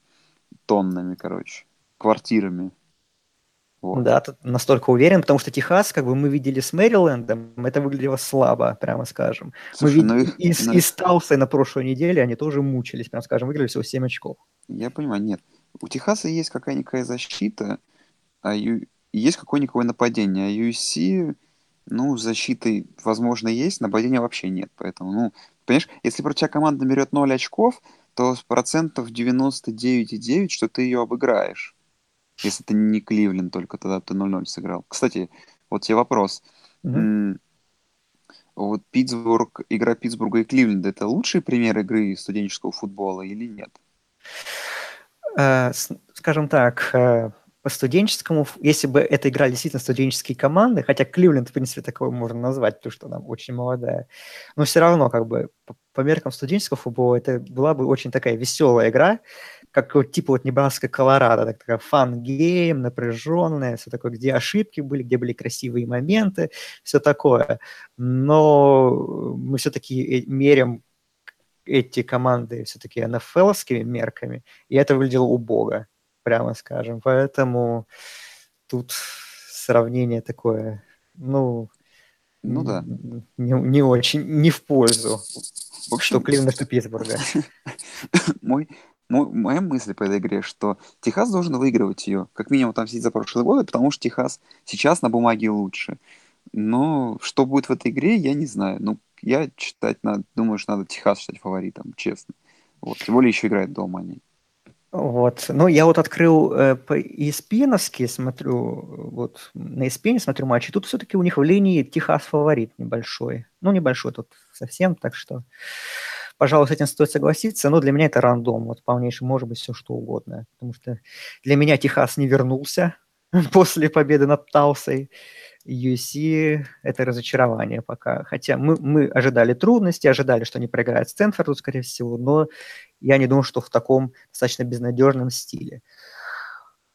тоннами, короче, квартирами. Вот. Да, ты настолько уверен, потому что Техас, как бы мы видели с Мэрилендом, это выглядело слабо, прямо скажем. Слушай, мы ну видели их, и, ну... и с Талсой на прошлой неделе, они тоже мучились, прямо скажем, выиграли всего 7 очков. Я понимаю, нет. У Техаса есть какая-никакая защита, а ю... есть какое-никакое нападение, а USC, ну, защитой, возможно, есть, нападения вообще нет. Поэтому, ну, понимаешь, если про тебя команда берет 0 очков, то с процентов 99,9, что ты ее обыграешь. Если это не Кливленд только, тогда ты 0-0 сыграл. Кстати, вот тебе вопрос. Mm-hmm. Вот Питтсбург, игра Питтсбурга и Кливленда, это лучший пример игры студенческого футбола или нет? Э, скажем так, э, по студенческому, если бы это играли действительно студенческие команды, хотя Кливленд, в принципе, такого можно назвать, потому что она очень молодая, но все равно, как бы, по меркам студенческого футбола, это была бы очень такая веселая игра, как вот типа вот Небраска Колорадо, так, такая fun game, напряженная, все такое, где ошибки были, где были красивые моменты, все такое. Но мы все-таки мерим эти команды все-таки НФЛскими мерками, и это выглядело убого прямо скажем. Поэтому тут сравнение такое, ну, ну да. Не, не очень, не в пользу. В общем, что Кливленда, что Питтсбурга. Мой, моя мысль по этой игре, что Техас должен выигрывать ее, как минимум там сидеть за прошлые годы, потому что Техас сейчас на бумаге лучше. Но что будет в этой игре, я не знаю. Ну, я читать надо, думаю, что надо Техас считать фаворитом, честно. Вот, тем более еще играет дома они. Вот. Ну, я вот открыл э, по ESPN, смотрю, вот на ESPN смотрю матчи, тут все-таки у них в линии Техас фаворит небольшой. Ну, небольшой тут совсем, так что, пожалуй, с этим стоит согласиться, но для меня это рандом, вот полнейший, может быть, все что угодно, потому что для меня Техас не вернулся после победы над Таусой. USC – это разочарование пока. Хотя мы, мы ожидали трудностей, ожидали, что они проиграют Стэнфорду, скорее всего, но я не думаю, что в таком достаточно безнадежном стиле.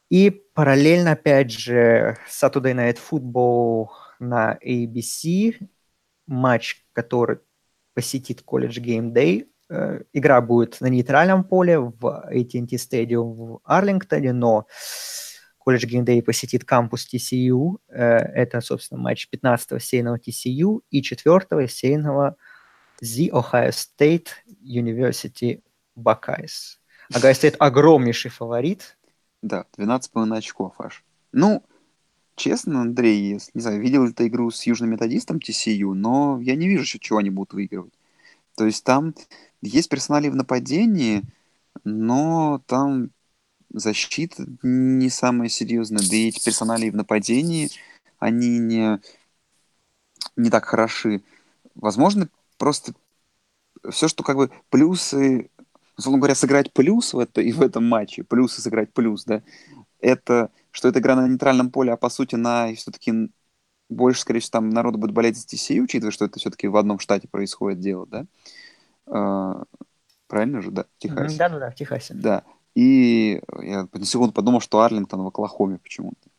И параллельно, опять же, Saturday Night Football на ABC, матч, который посетит колледж Game Day. Э, игра будет на нейтральном поле в AT&T Stadium в Арлингтоне, но колледж Геймдей посетит кампус TCU. Э, это, собственно, матч 15-го сейного TCU и 4-го сейного The Ohio State University Buckeyes. Ohio State огромнейший фаворит. Да, 12,5 очков аж. Ну, честно, Андрей, если, не знаю, видел ли ты игру с южным методистом TCU, но я не вижу, чего они будут выигрывать. То есть там есть персонали в нападении, но там защита не самая серьезная, да и эти персонали в нападении, они не, не так хороши. Возможно, просто все, что как бы плюсы, условно говоря, сыграть плюс в, это, и в этом матче, плюсы сыграть плюс, да, это, что это игра на нейтральном поле, а по сути на все-таки больше, скорее всего, там народу будет болеть за TCU, учитывая, что это все-таки в одном штате происходит дело, да? А, правильно же, да? В Техасе. Да, да, да, в Техасе. Да. И я на секунду подумал, что Арлингтон в Оклахоме почему-то.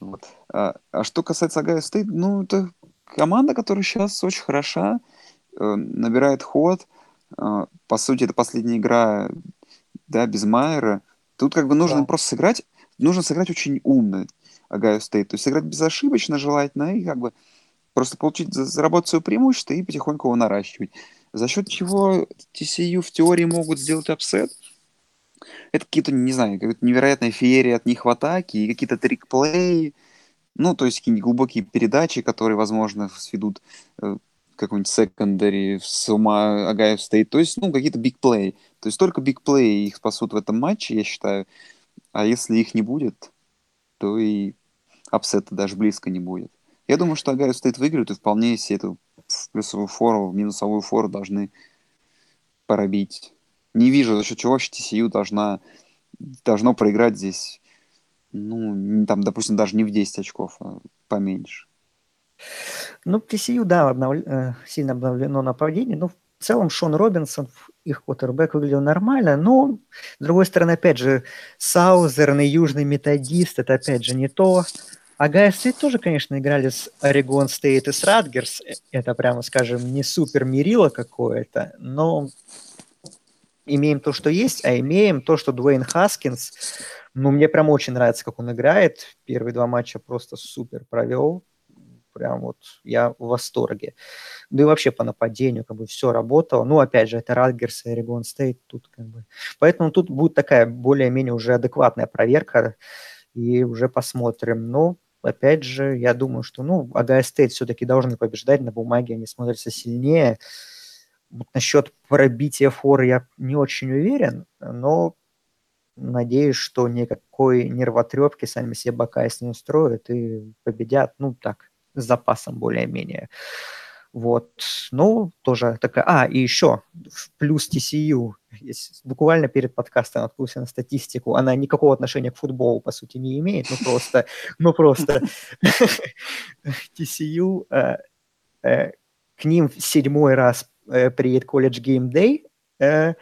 Вот. А, а что касается Огайо Стейт, ну, это команда, которая сейчас очень хороша, э, набирает ход. Э, по сути, это последняя игра, да, без Майера. Тут как бы нужно да. просто сыграть, нужно сыграть очень умно Огайо Стейт. То есть сыграть безошибочно желательно и как бы просто получить, заработать свое преимущество и потихоньку его наращивать. За счет чего TCU в теории могут сделать upset – это какие-то, не знаю, какая-то невероятная феерия от них в атаке и какие-то трикплеи, ну, то есть какие-нибудь глубокие передачи, которые, возможно, сведут э, какой-нибудь secondary с ума Огайо Стейт. То есть, ну, какие-то бигплеи. То есть только бигплеи их спасут в этом матче, я считаю. А если их не будет, то и апсета даже близко не будет. Я думаю, что Огайо Стейт выиграют, и вполне себе эту плюсовую фору, минусовую фору должны пробить не вижу, за счет чего вообще TCU должна, должно проиграть здесь, ну, там, допустим, даже не в 10 очков, а поменьше. Ну, TCU, да, обнов... Э, сильно обновлено нападение, но в целом Шон Робинсон, их квотербек, выглядел нормально, но, с другой стороны, опять же, Саузерн и Южный Методист, это опять же не то. А Стейт тоже, конечно, играли с Орегон Стейт и с Ратгерс. Это, прямо скажем, не супер мерило какое-то, но имеем то, что есть, а имеем то, что Дуэйн Хаскинс, ну, мне прям очень нравится, как он играет. Первые два матча просто супер провел. Прям вот я в восторге. Да и вообще по нападению как бы все работало. Ну, опять же, это Ратгерс и Орегон Стейт тут как бы. Поэтому тут будет такая более-менее уже адекватная проверка. И уже посмотрим. Но опять же, я думаю, что, ну, Огайо Стейт все-таки должны побеждать. На бумаге они смотрятся сильнее. Вот насчет пробития форы я не очень уверен, но надеюсь, что никакой нервотрепки сами себе Buckeyes не устроят и победят, ну так, с запасом более-менее. Вот, ну, тоже такая... А, и еще, плюс TCU, буквально перед подкастом наткнулся на статистику, она никакого отношения к футболу, по сути, не имеет, ну просто, ну просто TCU, э, э, к ним седьмой раз э, приедет колледж Game Day,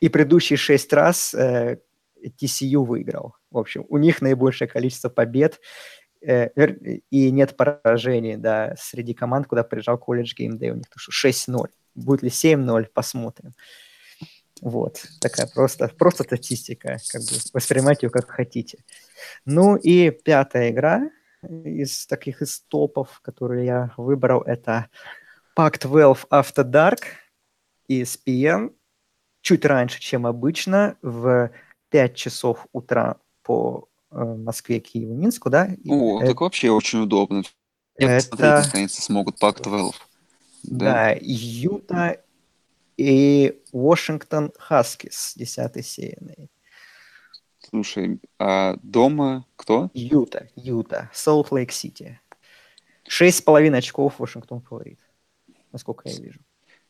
и предыдущие шесть раз TCU выиграл. В общем, у них наибольшее количество побед и нет поражений да, среди команд, куда приезжал колледж Day. У них 6-0. Будет ли 7-0, посмотрим. Вот, такая просто, просто статистика, как бы воспринимайте ее как хотите. Ну и пятая игра из таких из топов, которые я выбрал, это Pac-12 After Dark ESPN чуть раньше, чем обычно, в 5 часов утра по э, Москве, Киеву, Минску, да? О, это, так вообще очень удобно. Это... наконец-то смогут Pac-12. Да. да, Юта и Вашингтон Хаскис, 10 сеянный. Слушай, а дома кто? Юта, Юта, Солт-Лейк-Сити. Шесть с половиной очков Вашингтон фаворит насколько я вижу.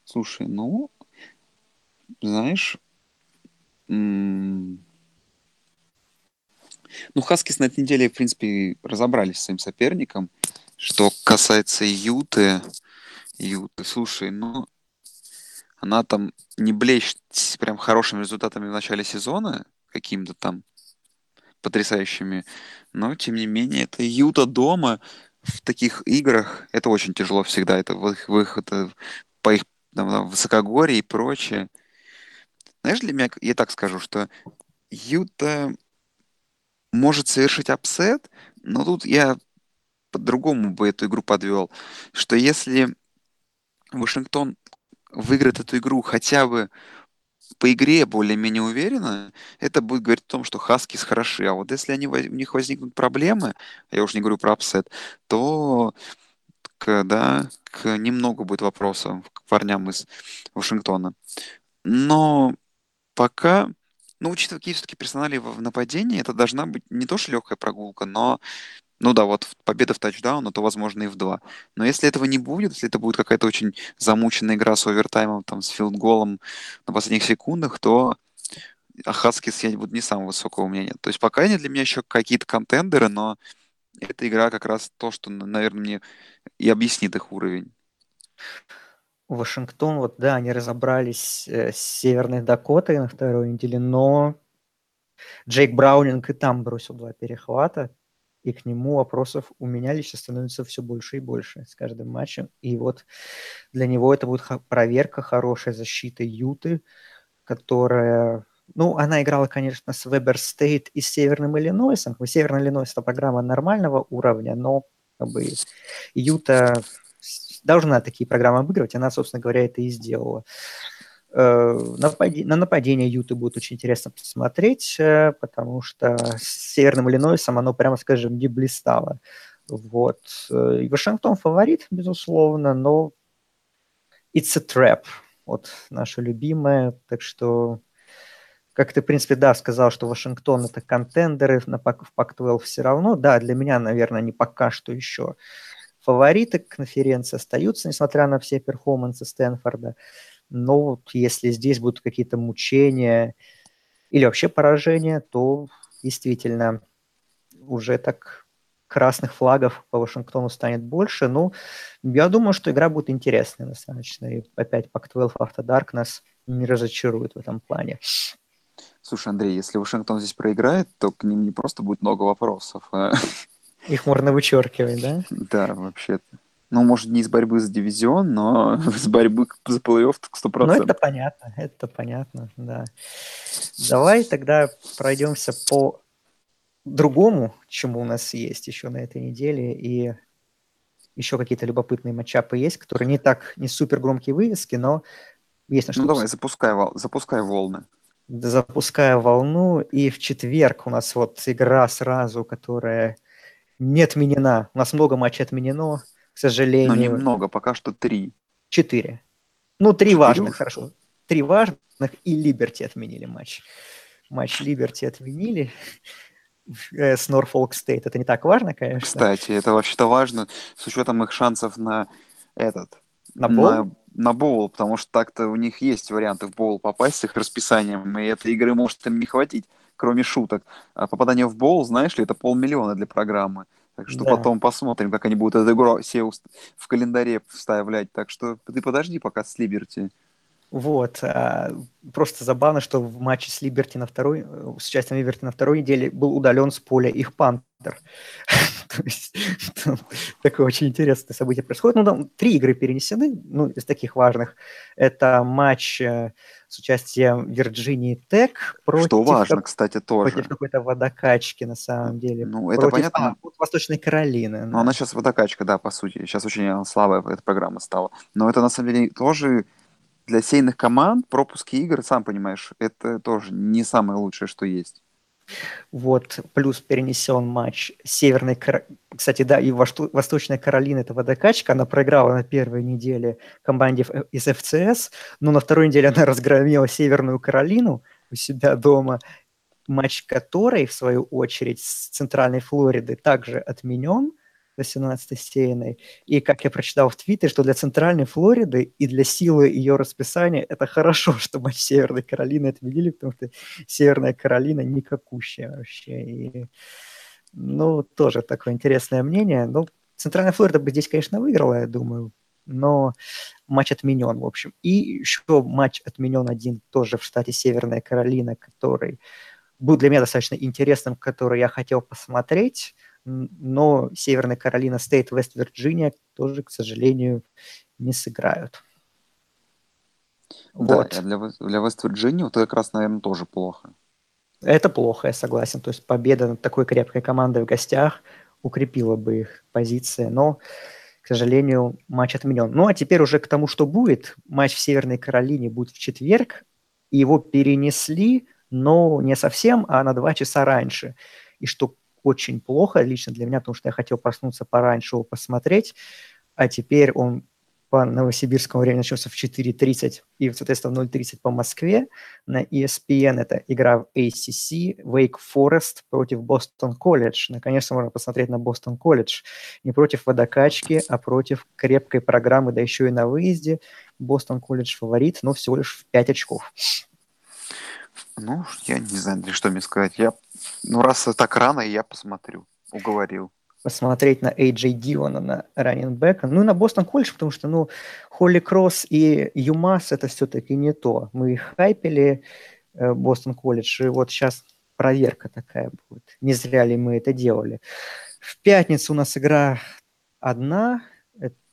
Слушай, ну, знаешь, ну, Хаскис на этой неделе, в принципе, разобрались с своим соперником. Что касается Юты, Юты, слушай, ну, она там не блещет прям хорошими результатами в начале сезона, какими-то там потрясающими, но, тем не менее, это Юта дома, в таких играх это очень тяжело всегда. Это выход э, по их там, высокогорье и прочее. Знаешь, для меня, я так скажу, что Юта может совершить upset, но тут я по-другому бы эту игру подвел, что если Вашингтон выиграет эту игру хотя бы по игре более-менее уверенно, это будет говорить о том, что Huskies хороши. А вот если они, у них возникнут проблемы, я уж не говорю про upset, то к, да, к немного будет вопросов к парням из Вашингтона. Но пока, ну, учитывая какие все-таки персоналии в нападении, это должна быть не то что легкая прогулка, но Ну да, вот победа в тачдаун, то, возможно, и в два. Но если этого не будет, если это будет какая-то очень замученная игра с овертаймом, там, с филдголом на последних секундах, то Хаскис я буду не самого высокого мнения. То есть пока они для меня еще какие-то контендеры, но эта игра как раз то, что, наверное, мне и объяснит их уровень. Вашингтон, вот да, они разобрались э, с Северной Дакотой на второй неделе, но Джейк Браунинг и там бросил два перехвата и к нему вопросов у меня лично становится все больше и больше с каждым матчем. И вот для него это будет проверка хорошей защиты Юты, которая... Ну, она играла, конечно, с Вебер Стейт и Северным Иллинойсом. Северный Иллинойс – это программа нормального уровня, но как бы Юта должна такие программы обыгрывать. Она, собственно говоря, это и сделала. Э, на нападение Юты будет очень интересно посмотреть, э, потому что с Северным Иллинойсом оно, прямо скажем, не блистало. Вот. Э, и Вашингтон фаворит, безусловно, но it's a trap. Вот наша любимая. Так что, как ты, в принципе, да, сказал, что Вашингтон это контендеры на, в Пак-12 все равно. Да, для меня, наверное, не пока что еще фавориты конференции остаются, несмотря на все перформансы Стэнфорда. Но вот если здесь будут какие-то мучения или вообще поражения, то действительно уже так красных флагов по Вашингтону станет больше. Ну, я думаю, что игра будет интересная достаточно. И опять Pac-12 After Dark нас не разочарует в этом плане. Слушай, Андрей, если Вашингтон здесь проиграет, то к ним не просто будет много вопросов. А... Их можно вычеркивать, да? Да, вообще-то. Ну, может, не из борьбы за дивизион, но с борьбы за плей-офф к 100%. Ну, это понятно, это понятно, да. Давай тогда пройдемся по другому, чему у нас есть еще на этой неделе, и еще какие-то любопытные матчапы есть, которые не так, не супер громкие вывески, но есть на что... Ну, давай, запускай, запускай волны. Запускаю волну, и в четверг у нас вот игра сразу, которая не отменена. У нас много матчей отменено, к сожалению. Но немного, пока что три. Четыре. Ну, три важных, хорошо. Три важных, и Либерти отменили матч. Матч Либерти отменили э, с Норфолк Стейт. Это не так важно, конечно. Кстати, это вообще-то важно с учетом их шансов на этот... На бол? На, на боул, потому что так-то у них есть варианты в боул попасть с их расписанием, и этой игры может им не хватить, кроме шуток. А попадание в боул, знаешь ли, это полмиллиона для программы. Так что да. потом посмотрим, как они будут эту игру себе в календаре вставлять. Так что ты подожди пока с Либерти. Вот. А, просто забавно, что в матче с Либерти на второй, с участием Либерти на второй неделе был удален с поля их пантер. То есть такое очень интересное событие происходит. Ну, там три игры перенесены, ну, из таких важных. Это матч э, с участием Вирджинии Тек против... Что важно, кстати, тоже. Против какой-то водокачки, на самом деле. Ну, это против, понятно. А, Восточной Каролины. Ну, да. она сейчас водокачка, да, по сути. Сейчас очень слабая эта программа стала. Но это, на самом деле, тоже для сейных команд пропуски игр, сам понимаешь, это тоже не самое лучшее, что есть. Вот, плюс перенесен матч Северной Кстати, да, и Восточная Каролина, это водокачка, она проиграла на первой неделе команде из ФЦС, но на второй неделе она разгромила Северную Каролину у себя дома, матч которой, в свою очередь, с Центральной Флориды также отменен, 18 сеянной. И как я прочитал в Твиттере, что для Центральной Флориды и для силы ее расписания это хорошо, что матч Северной Каролины отменили, потому что Северная Каролина никакущая вообще. И, ну, тоже такое интересное мнение. Ну, Центральная Флорида бы здесь, конечно, выиграла, я думаю, но матч отменен, в общем. И еще матч отменен один тоже в штате Северная Каролина, который был для меня достаточно интересным, который я хотел посмотреть – но Северная Каролина Стейт, Вест-Вирджиния тоже, к сожалению, не сыграют. Да, вот. для, для Вест-Вирджинии вот это как раз, наверное, тоже плохо. Это плохо, я согласен. То есть победа над такой крепкой командой в гостях укрепила бы их позиции, но, к сожалению, матч отменен. Ну, а теперь уже к тому, что будет. Матч в Северной Каролине будет в четверг, и его перенесли, но не совсем, а на два часа раньше. И что очень плохо лично для меня, потому что я хотел проснуться пораньше его посмотреть, а теперь он по новосибирскому времени начнется в 4.30 и, соответственно, в 0.30 по Москве. На ESPN это игра в ACC, Wake Forest против Бостон Колледж. Наконец-то можно посмотреть на Бостон Колледж. Не против водокачки, а против крепкой программы, да еще и на выезде. Бостон Колледж фаворит, но всего лишь в 5 очков. Ну, я не знаю, для что мне сказать. Я, ну, раз так рано, я посмотрю. Уговорил посмотреть на AJ Дилана, на раненбека, ну и на Бостон Колледж, потому что, ну, Холли Кросс и Юмас это все-таки не то. Мы их хайпели, э, Бостон Колледж, и вот сейчас проверка такая будет. Не зря ли мы это делали. В пятницу у нас игра одна,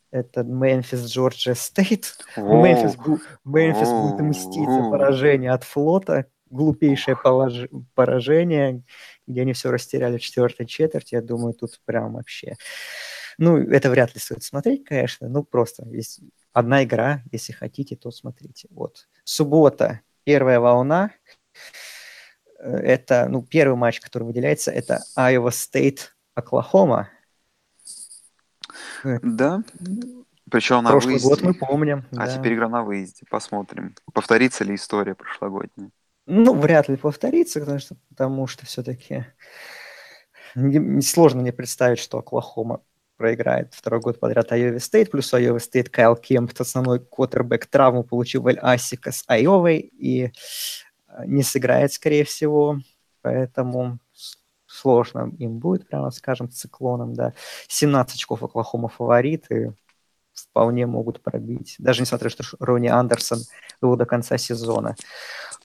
это Мемфис Джорджия Стейт. Мемфис, Мемфис будет мстить за поражение от флота, глупейшее полож... поражение, где они все растеряли в четвертой четверти, я думаю, тут прям вообще... Ну, это вряд ли стоит смотреть, конечно, ну, просто есть одна игра, если хотите, то смотрите. Вот. Суббота, первая волна, э, это, ну, первый матч, который выделяется, это Iowa State, Оклахома. Да, причем на Прошлый выезде. год мы помним. А да. теперь игра на выезде. Посмотрим, повторится ли история прошлогодняя. Ну, вряд ли повторится, потому что, потому что все-таки сложно мне представить, что Оклахома проиграет второй год подряд Айове Стейт, плюс Айове Стейт Кайл Кемп, основной квотербек, травму получил El Assico с Айовой и э, не сыграет, скорее всего, поэтому сложно им будет, прямо скажем, циклоном, да. 17 очков Оклахома фаворит, и вполне могут пробить, даже несмотря на то, что Ронни Андерсон был до конца сезона.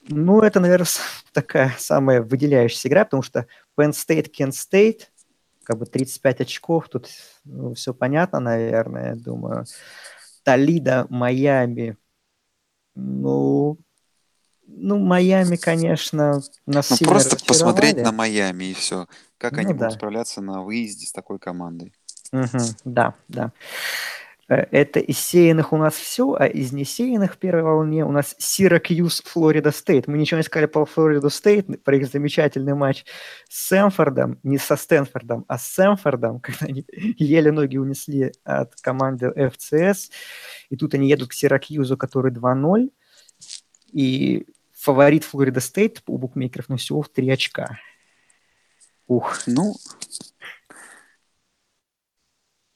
Ну, это, наверное, такая самая выделяющаяся игра, потому что Penn State, Kent State, как бы 35 очков, тут ну, все понятно, наверное, думаю. Толида, Майами, ну, ну, Майами, конечно, нас Ну, просто посмотреть на Майами и все. Как Ну они да. будут справляться на выезде с такой командой. Мгм, да, да. Э, Это из сеянных у нас все, а из несеянных в первой волне у нас Сиракьюз, Флорида Стейт. Мы ничего не сказали по Флориду Стейт, про их замечательный матч с Сэмфордом, не со Стэнфордом, а с Сэмфордом, когда они еле ноги унесли от команды FCS. И тут они едут к Сиракьюзу, который 2-0. И фаворит Флорида Стейт у букмекеров, ну, всего в 3 очка. Ух. Ну,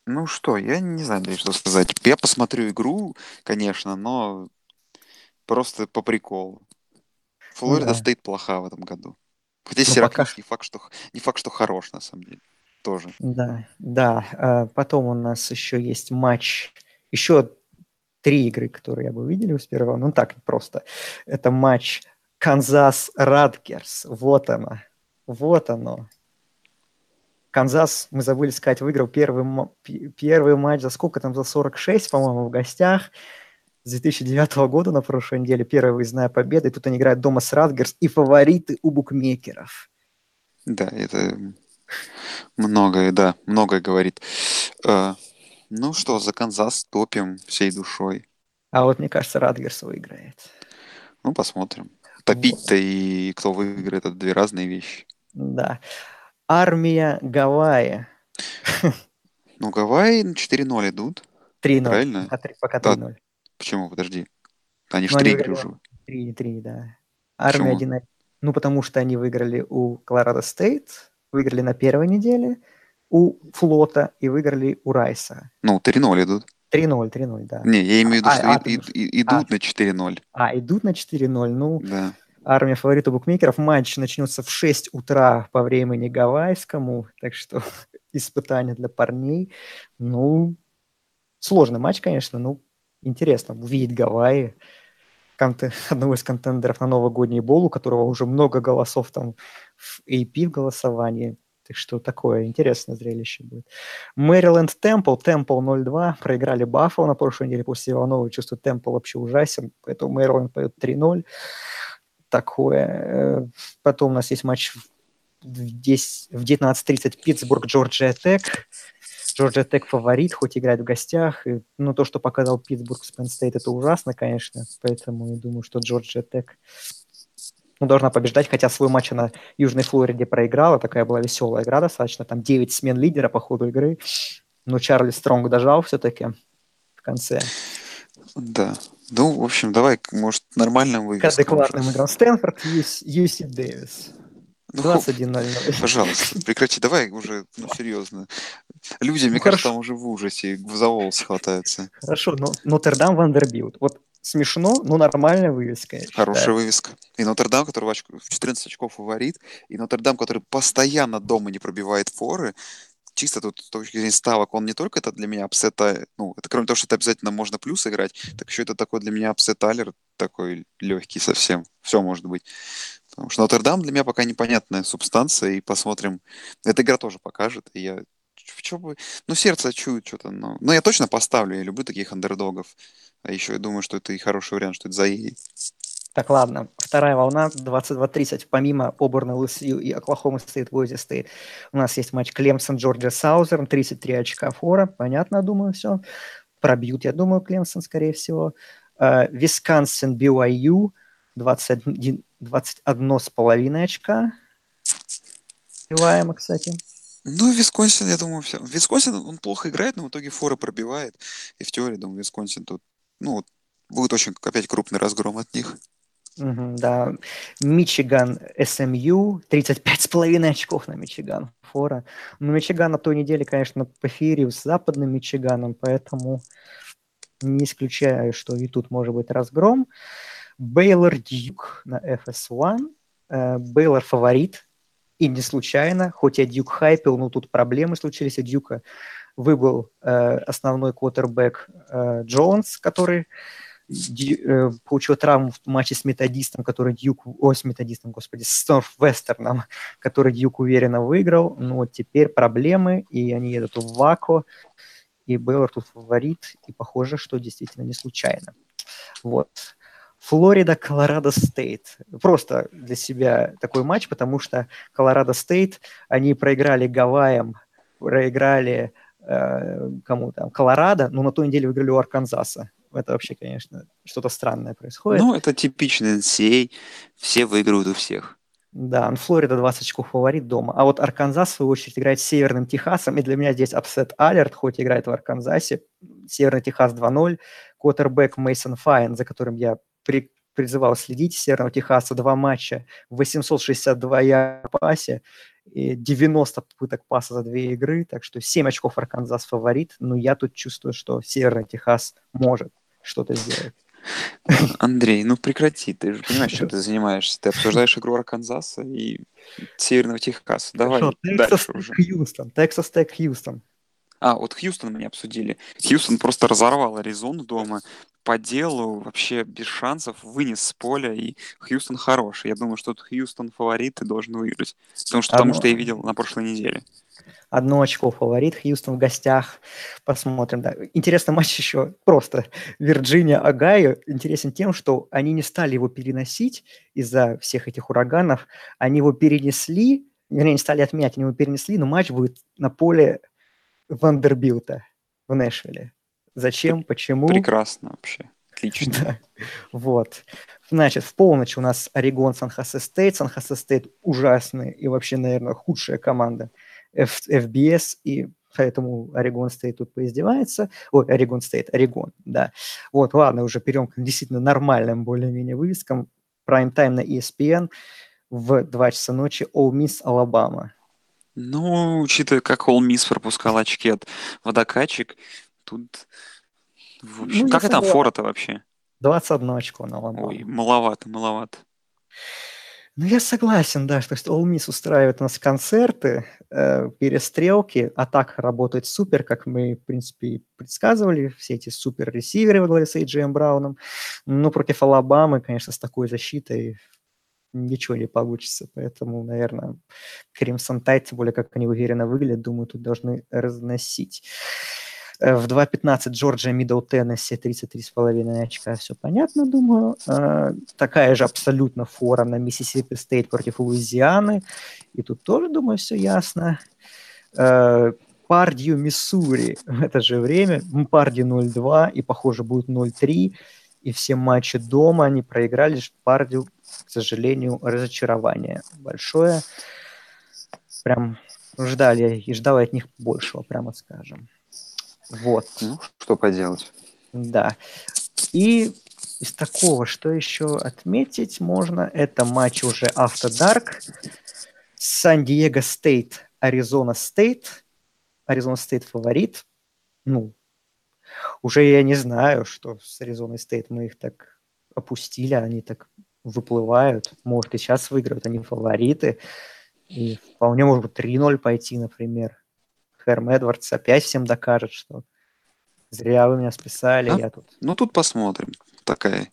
ну что, я не знаю, что сказать. Я посмотрю игру, конечно, но просто по приколу. Флорида да. стоит плоха в этом году. Хотя Ну, пока не факт, что не факт, что хорош на самом деле. Тоже. Да, да. А Потом у нас еще есть матч, еще три игры, которые я бы видел с первого. Ну так просто. Это матч Канзас Ратгерс. Вот оно. Вот оно. Канзас, мы забыли сказать, выиграл первый, первый матч за сколько там, за 46, по-моему, в гостях. С 2009 года на прошлой неделе первая выездная победа. И тут они играют дома с Ратгерс и фавориты у букмекеров. Да, это многое, да, многое говорит. Э, ну что, за Канзас топим всей душой. А вот, мне кажется, Радгерс выиграет. Ну, посмотрим. Топить-то и кто выиграет, это две разные вещи. Да. Армия Гавайи. Ну, Гавайи на 4-0 идут. 3-0. Правильно? Пока, три- пока Да. 3-0. Почему? Подожди. Они же Ну, три они игры выиграли. уже. 3-3, да. Армия Почему? 1 Ну, потому что они выиграли у Колорадо Стейт, выиграли на первой неделе, у Флота и выиграли у Райса. Ну, 3-0 идут. 3-0, 3-0, да. Не, я имею в виду, А, что а, и- и- и- идут а. на 4-0. А, идут на 4-0. Ну, Да. Армия фаворита букмекеров. Матч начнется в 6 утра по времени гавайскому, так что испытание для парней. Ну, сложный матч, конечно, ну, интересно увидеть Гавайи, конте- одного из контендеров на новогодний бол, у которого уже много голосов там в AP в голосовании. Так что такое интересное зрелище будет. Мэриленд Темпл, Темпл 0-2, проиграли Баффало на прошлой неделе после Иванова. Чувствую, Темпл вообще ужасен, поэтому Мэриленд поет 3-0 такое. Э, Потом у нас есть матч в 10 в 19.30 Питтсбург, Джорджия Тек. Джорджия Тек фаворит, хоть играет в гостях. И, ну, то, что показал Питтсбург с Penn это ужасно, конечно. Поэтому я думаю, что Джорджия Тек ну, должна побеждать, хотя свой матч на Южной Флориде проиграла. Такая была веселая игра достаточно. Там 9 смен лидера по ходу игры. Но Чарли Стронг дожал все-таки. конце. Да. Ну, в общем, давай, может, нормально вы. К адекватным играм. Стэнфорд, Юси Дэвис. Ну, 21.00. Пожалуйста, прекрати, давай уже, ну, серьезно. Люди, мне Ну, кажется, там уже в ужасе, за волосы хватаются. Хорошо, но Нотр-Дам Вандербилд. Вот смешно, но нормальная вывеска. Хорошая считаю. вывеска. И Нотр-Дам, который в, очко- в 14 очков фаворит, и Нотр-Дам, который постоянно дома не пробивает форы, чисто тут с точки зрения ставок, он не только это для меня upset, а- ну, это кроме того, что это обязательно можно плюс играть, так еще это такой для меня upset alert, такой легкий совсем. Все может быть. Потому что Нотр-Дам для меня пока непонятная субстанция, и посмотрим. Эта игра тоже покажет, и я чем бы... Ну, сердце чует что-то, но... Но я точно поставлю, я люблю таких андердогов. А еще я думаю, что это и хороший вариант, что это заедет. Так, ладно. Вторая волна 22-30. Помимо Оберна, ЛСЮ и Оклахома Стейт, Бойзи Стейт, у нас есть матч Клемсон, Джорджия Саузерн, 33 очка фора. Понятно, думаю, все. Пробьют, я думаю, Клемсон, скорее всего. Э, Висконсин, BYU, 21, 21 с половиной очка. Успеваемо, кстати. Ну, Висконсин, я думаю, все. Висконсин, он плохо играет, но в итоге форы пробивает. И в теории, думаю, Висконсин тут, ну, будет очень опять крупный разгром от них. Да. Мичиган, СМЮ, 35,5 очков на Мичиган. Фора. Но Мичиган на той неделе, конечно, поферил с западным Мичиганом, поэтому не исключаю, что и тут может быть разгром. Бейлор Дьюк на FS1. Э, Бейлор фаворит. И не случайно, хоть я Дьюк хайпил, но тут проблемы случились. У Дьюка выбыл э, основной квотербек э, Джонс, который получил травму в матче с методистом, который Дьюк, ой, с методистом, господи, с Норфвестерном, который Дьюк уверенно выиграл. Но вот теперь проблемы, и они едут в Вако, и Бейлор тут фаворит, и похоже, что действительно не случайно. Вот. Флорида, Колорадо Стейт. Просто для себя такой матч, потому что Колорадо Стейт, они проиграли Гавайям, проиграли э, кому там, Колорадо, но на той неделе выиграли у Арканзаса. Это вообще, конечно, что-то странное происходит. Ну, это типичный NCAA. Все выигрывают у всех. Да, ну, Флорида 20 очков фаворит дома. А вот Арканзас, в свою очередь, играет с Северным Техасом. И для меня здесь upset alert, хоть играет в Арканзасе. Северный Техас 2-0. Квотербек Мейсон Файн, за которым я при- призывал следить. Северного Техаса два матча, 862 ярда пасе 90 попыток паса за две игры. Так что 7 очков Арканзас фаворит. Но я тут чувствую, что Северный Техас может что-то сделать. Андрей, ну прекрати, ты же понимаешь, чем ты занимаешься. Ты обсуждаешь игру Арканзаса и Северного Техаса. Давай Хорошо, дальше уже. Хьюстон. Тексас Тек Хьюстон. А, вот Хьюстон мы не обсудили. Хьюстон просто разорвал Аризону дома по делу, вообще без шансов, вынес с поля, и Хьюстон хороший. Я думаю, что тут Хьюстон фаворит и должен выиграть. Потому что, потому Оно- что я видел на прошлой неделе. Одно очко фаворит, Хьюстон в гостях. Посмотрим. Да. Интересный матч еще просто. Вирджиния, Огайо интересен тем, что они не стали его переносить из-за всех этих ураганов. Они его перенесли, вернее, не стали отменять, они его перенесли, но матч будет на поле Вандербилта в Нэшвилле. Зачем, почему? Прекрасно вообще. Отлично. Да. Вот. Значит, в полночь у нас Орегон, Сан-Хосе Стейт. Сан-Хосе Стейт ужасный и вообще, наверное, худшая команда F- FBS, и поэтому Орегон Стейт тут поиздевается. Ой, Орегон Стейт, Орегон, да. Вот, ладно, уже перейдем к действительно нормальным более-менее вывескам. Прайм-тайм на ESPN в 2 часа ночи All Miss, Алабама. Ну, учитывая, как Ол Мисс пропускал очки от водокачек, тут... В общем, Ну, я как и там фора-то вообще? 21 очко на Алабаму. Ой, маловато, маловато. Ну, я согласен, да, что All Miss устраивает у нас концерты, э, перестрелки, атака работает супер, как мы, в принципе, и предсказывали, все эти супер-ресиверы во главе с Эйджием Брауном. Но против Алабамы, конечно, с такой защитой ничего не получится, поэтому, наверное, Кримсон Тайт, тем более, как они уверенно выглядят, думаю, тут должны разносить. Э, В 2.15 Джорджия, Мидл Теннесси, 33,5 очка, все понятно, думаю. Э, Такая же абсолютно фора на Миссисипи Стейт против Луизианы. И тут тоже, думаю, все ясно. Э, Пардью, Миссури в это же время. Пардью 0-2 и, похоже, будет 0-3. И все матчи дома они проиграли. Пардью, к сожалению, разочарование большое. Прям ждали и ждал от них большего, прямо скажем. Вот. Ну, что поделать. Да. И из такого, что еще отметить можно, это матч уже After Dark. Сан-Диего Стейт, Аризона Стейт. Аризона Стейт фаворит. Ну, уже я не знаю, что с Аризоной Стейт мы их так опустили, они так выплывают. Может, и сейчас выиграют, они фавориты. И вполне может быть 3-0 пойти, например. Хэрм Эдвардс опять всем докажет, что зря вы меня списали, А? я тут... Ну, тут посмотрим. Такая.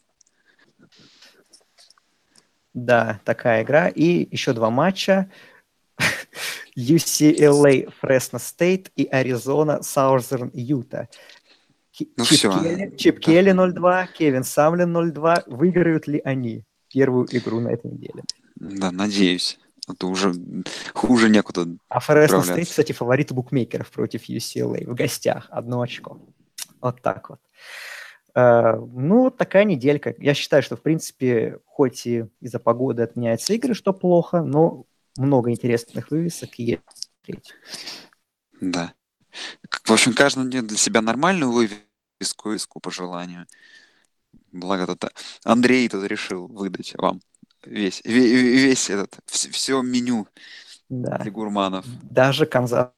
Да, такая игра. И еще два матча. UCLA Fresno State и Arizona Southern Utah. Ну Чип всё. Келли- Чип Келли 0-2, Кевин Самлин 0-2. Выиграют ли они первую игру на этой неделе? Да, надеюсь. Это уже хуже некуда. А Справляться. Стейт, кстати, фаворит букмекеров против UCLA в гостях. Одно очко. Вот так вот. Э, Ну, вот такая неделька. Я считаю, что, в принципе, хоть и из-за погоды отменяются игры, что плохо, но много интересных вывесок есть. Да. В общем, каждый день для себя нормальную вывеску вывеску по желанию. Благо а, Андрей тут решил выдать вам весь, ве- ве- весь этот, все меню Да. для гурманов. Даже Канзас.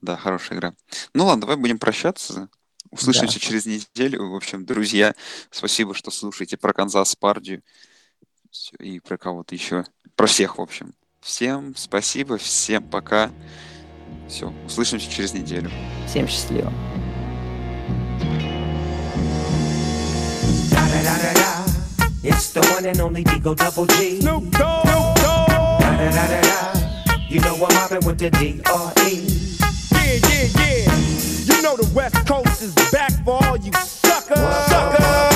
Да, хорошая игра. Ну ладно, давай будем прощаться. Услышимся Да. через неделю. В общем, друзья, спасибо, что слушаете про Канзас Пардию и про кого-то еще. Про всех, в общем. Всем спасибо, всем пока. Все, услышимся через неделю. Всем счастливо. It's the one and only Digo Double G. Da Snoop Dogg. Snoop Dogg. da da da da. You know I'm mobbing with the D R E. Yeah, yeah, yeah. You know the West Coast is back for all you suckers. Suckers.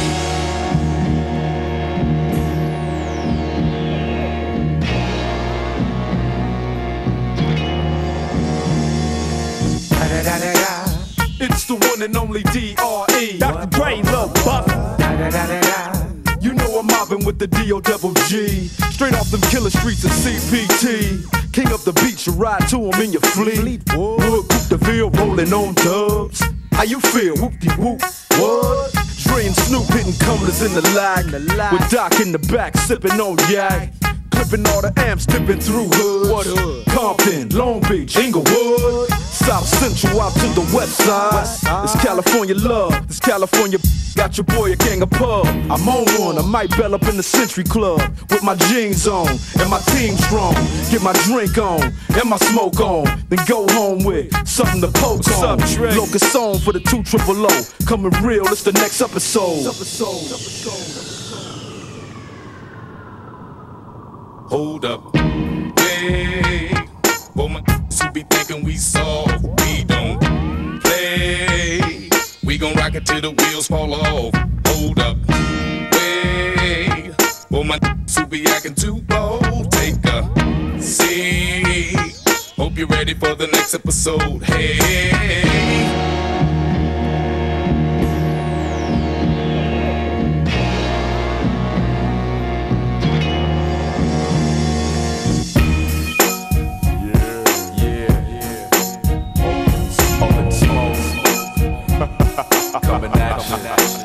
One and only D.R.E. Dr. Dre, Lil Buff. You know I'm mobbing with the D.O. double G. Straight off them killer streets of CPT. King up the beach, you ride to him in your fleet. Wood, de Ville, rolling on dubs. How you feel? Whoop de whoop. What? Dre and Snoop hitting cumblers in the lag. With Doc in the back, sipping on yak. Clipping all the amps, dipping through hood. What hood? Compton, Long Beach, Inglewood. South Central out to the west side. It's California love. This California got your boy a gang of pub. I'm on one. I might bell up in the Century Club with my jeans on and my team strong. Get my drink on and my smoke on. Then go home with something to poke on. Locust song for the two triple O. Coming real. It's the next episode. Hold up. Wait. For my who be thinking we soft, we don't play. We gon' rock it till the wheels fall off. Hold up. Wait. For my who be acting too bold, take a seat. Hope you're ready for the next episode. Hey. Nice.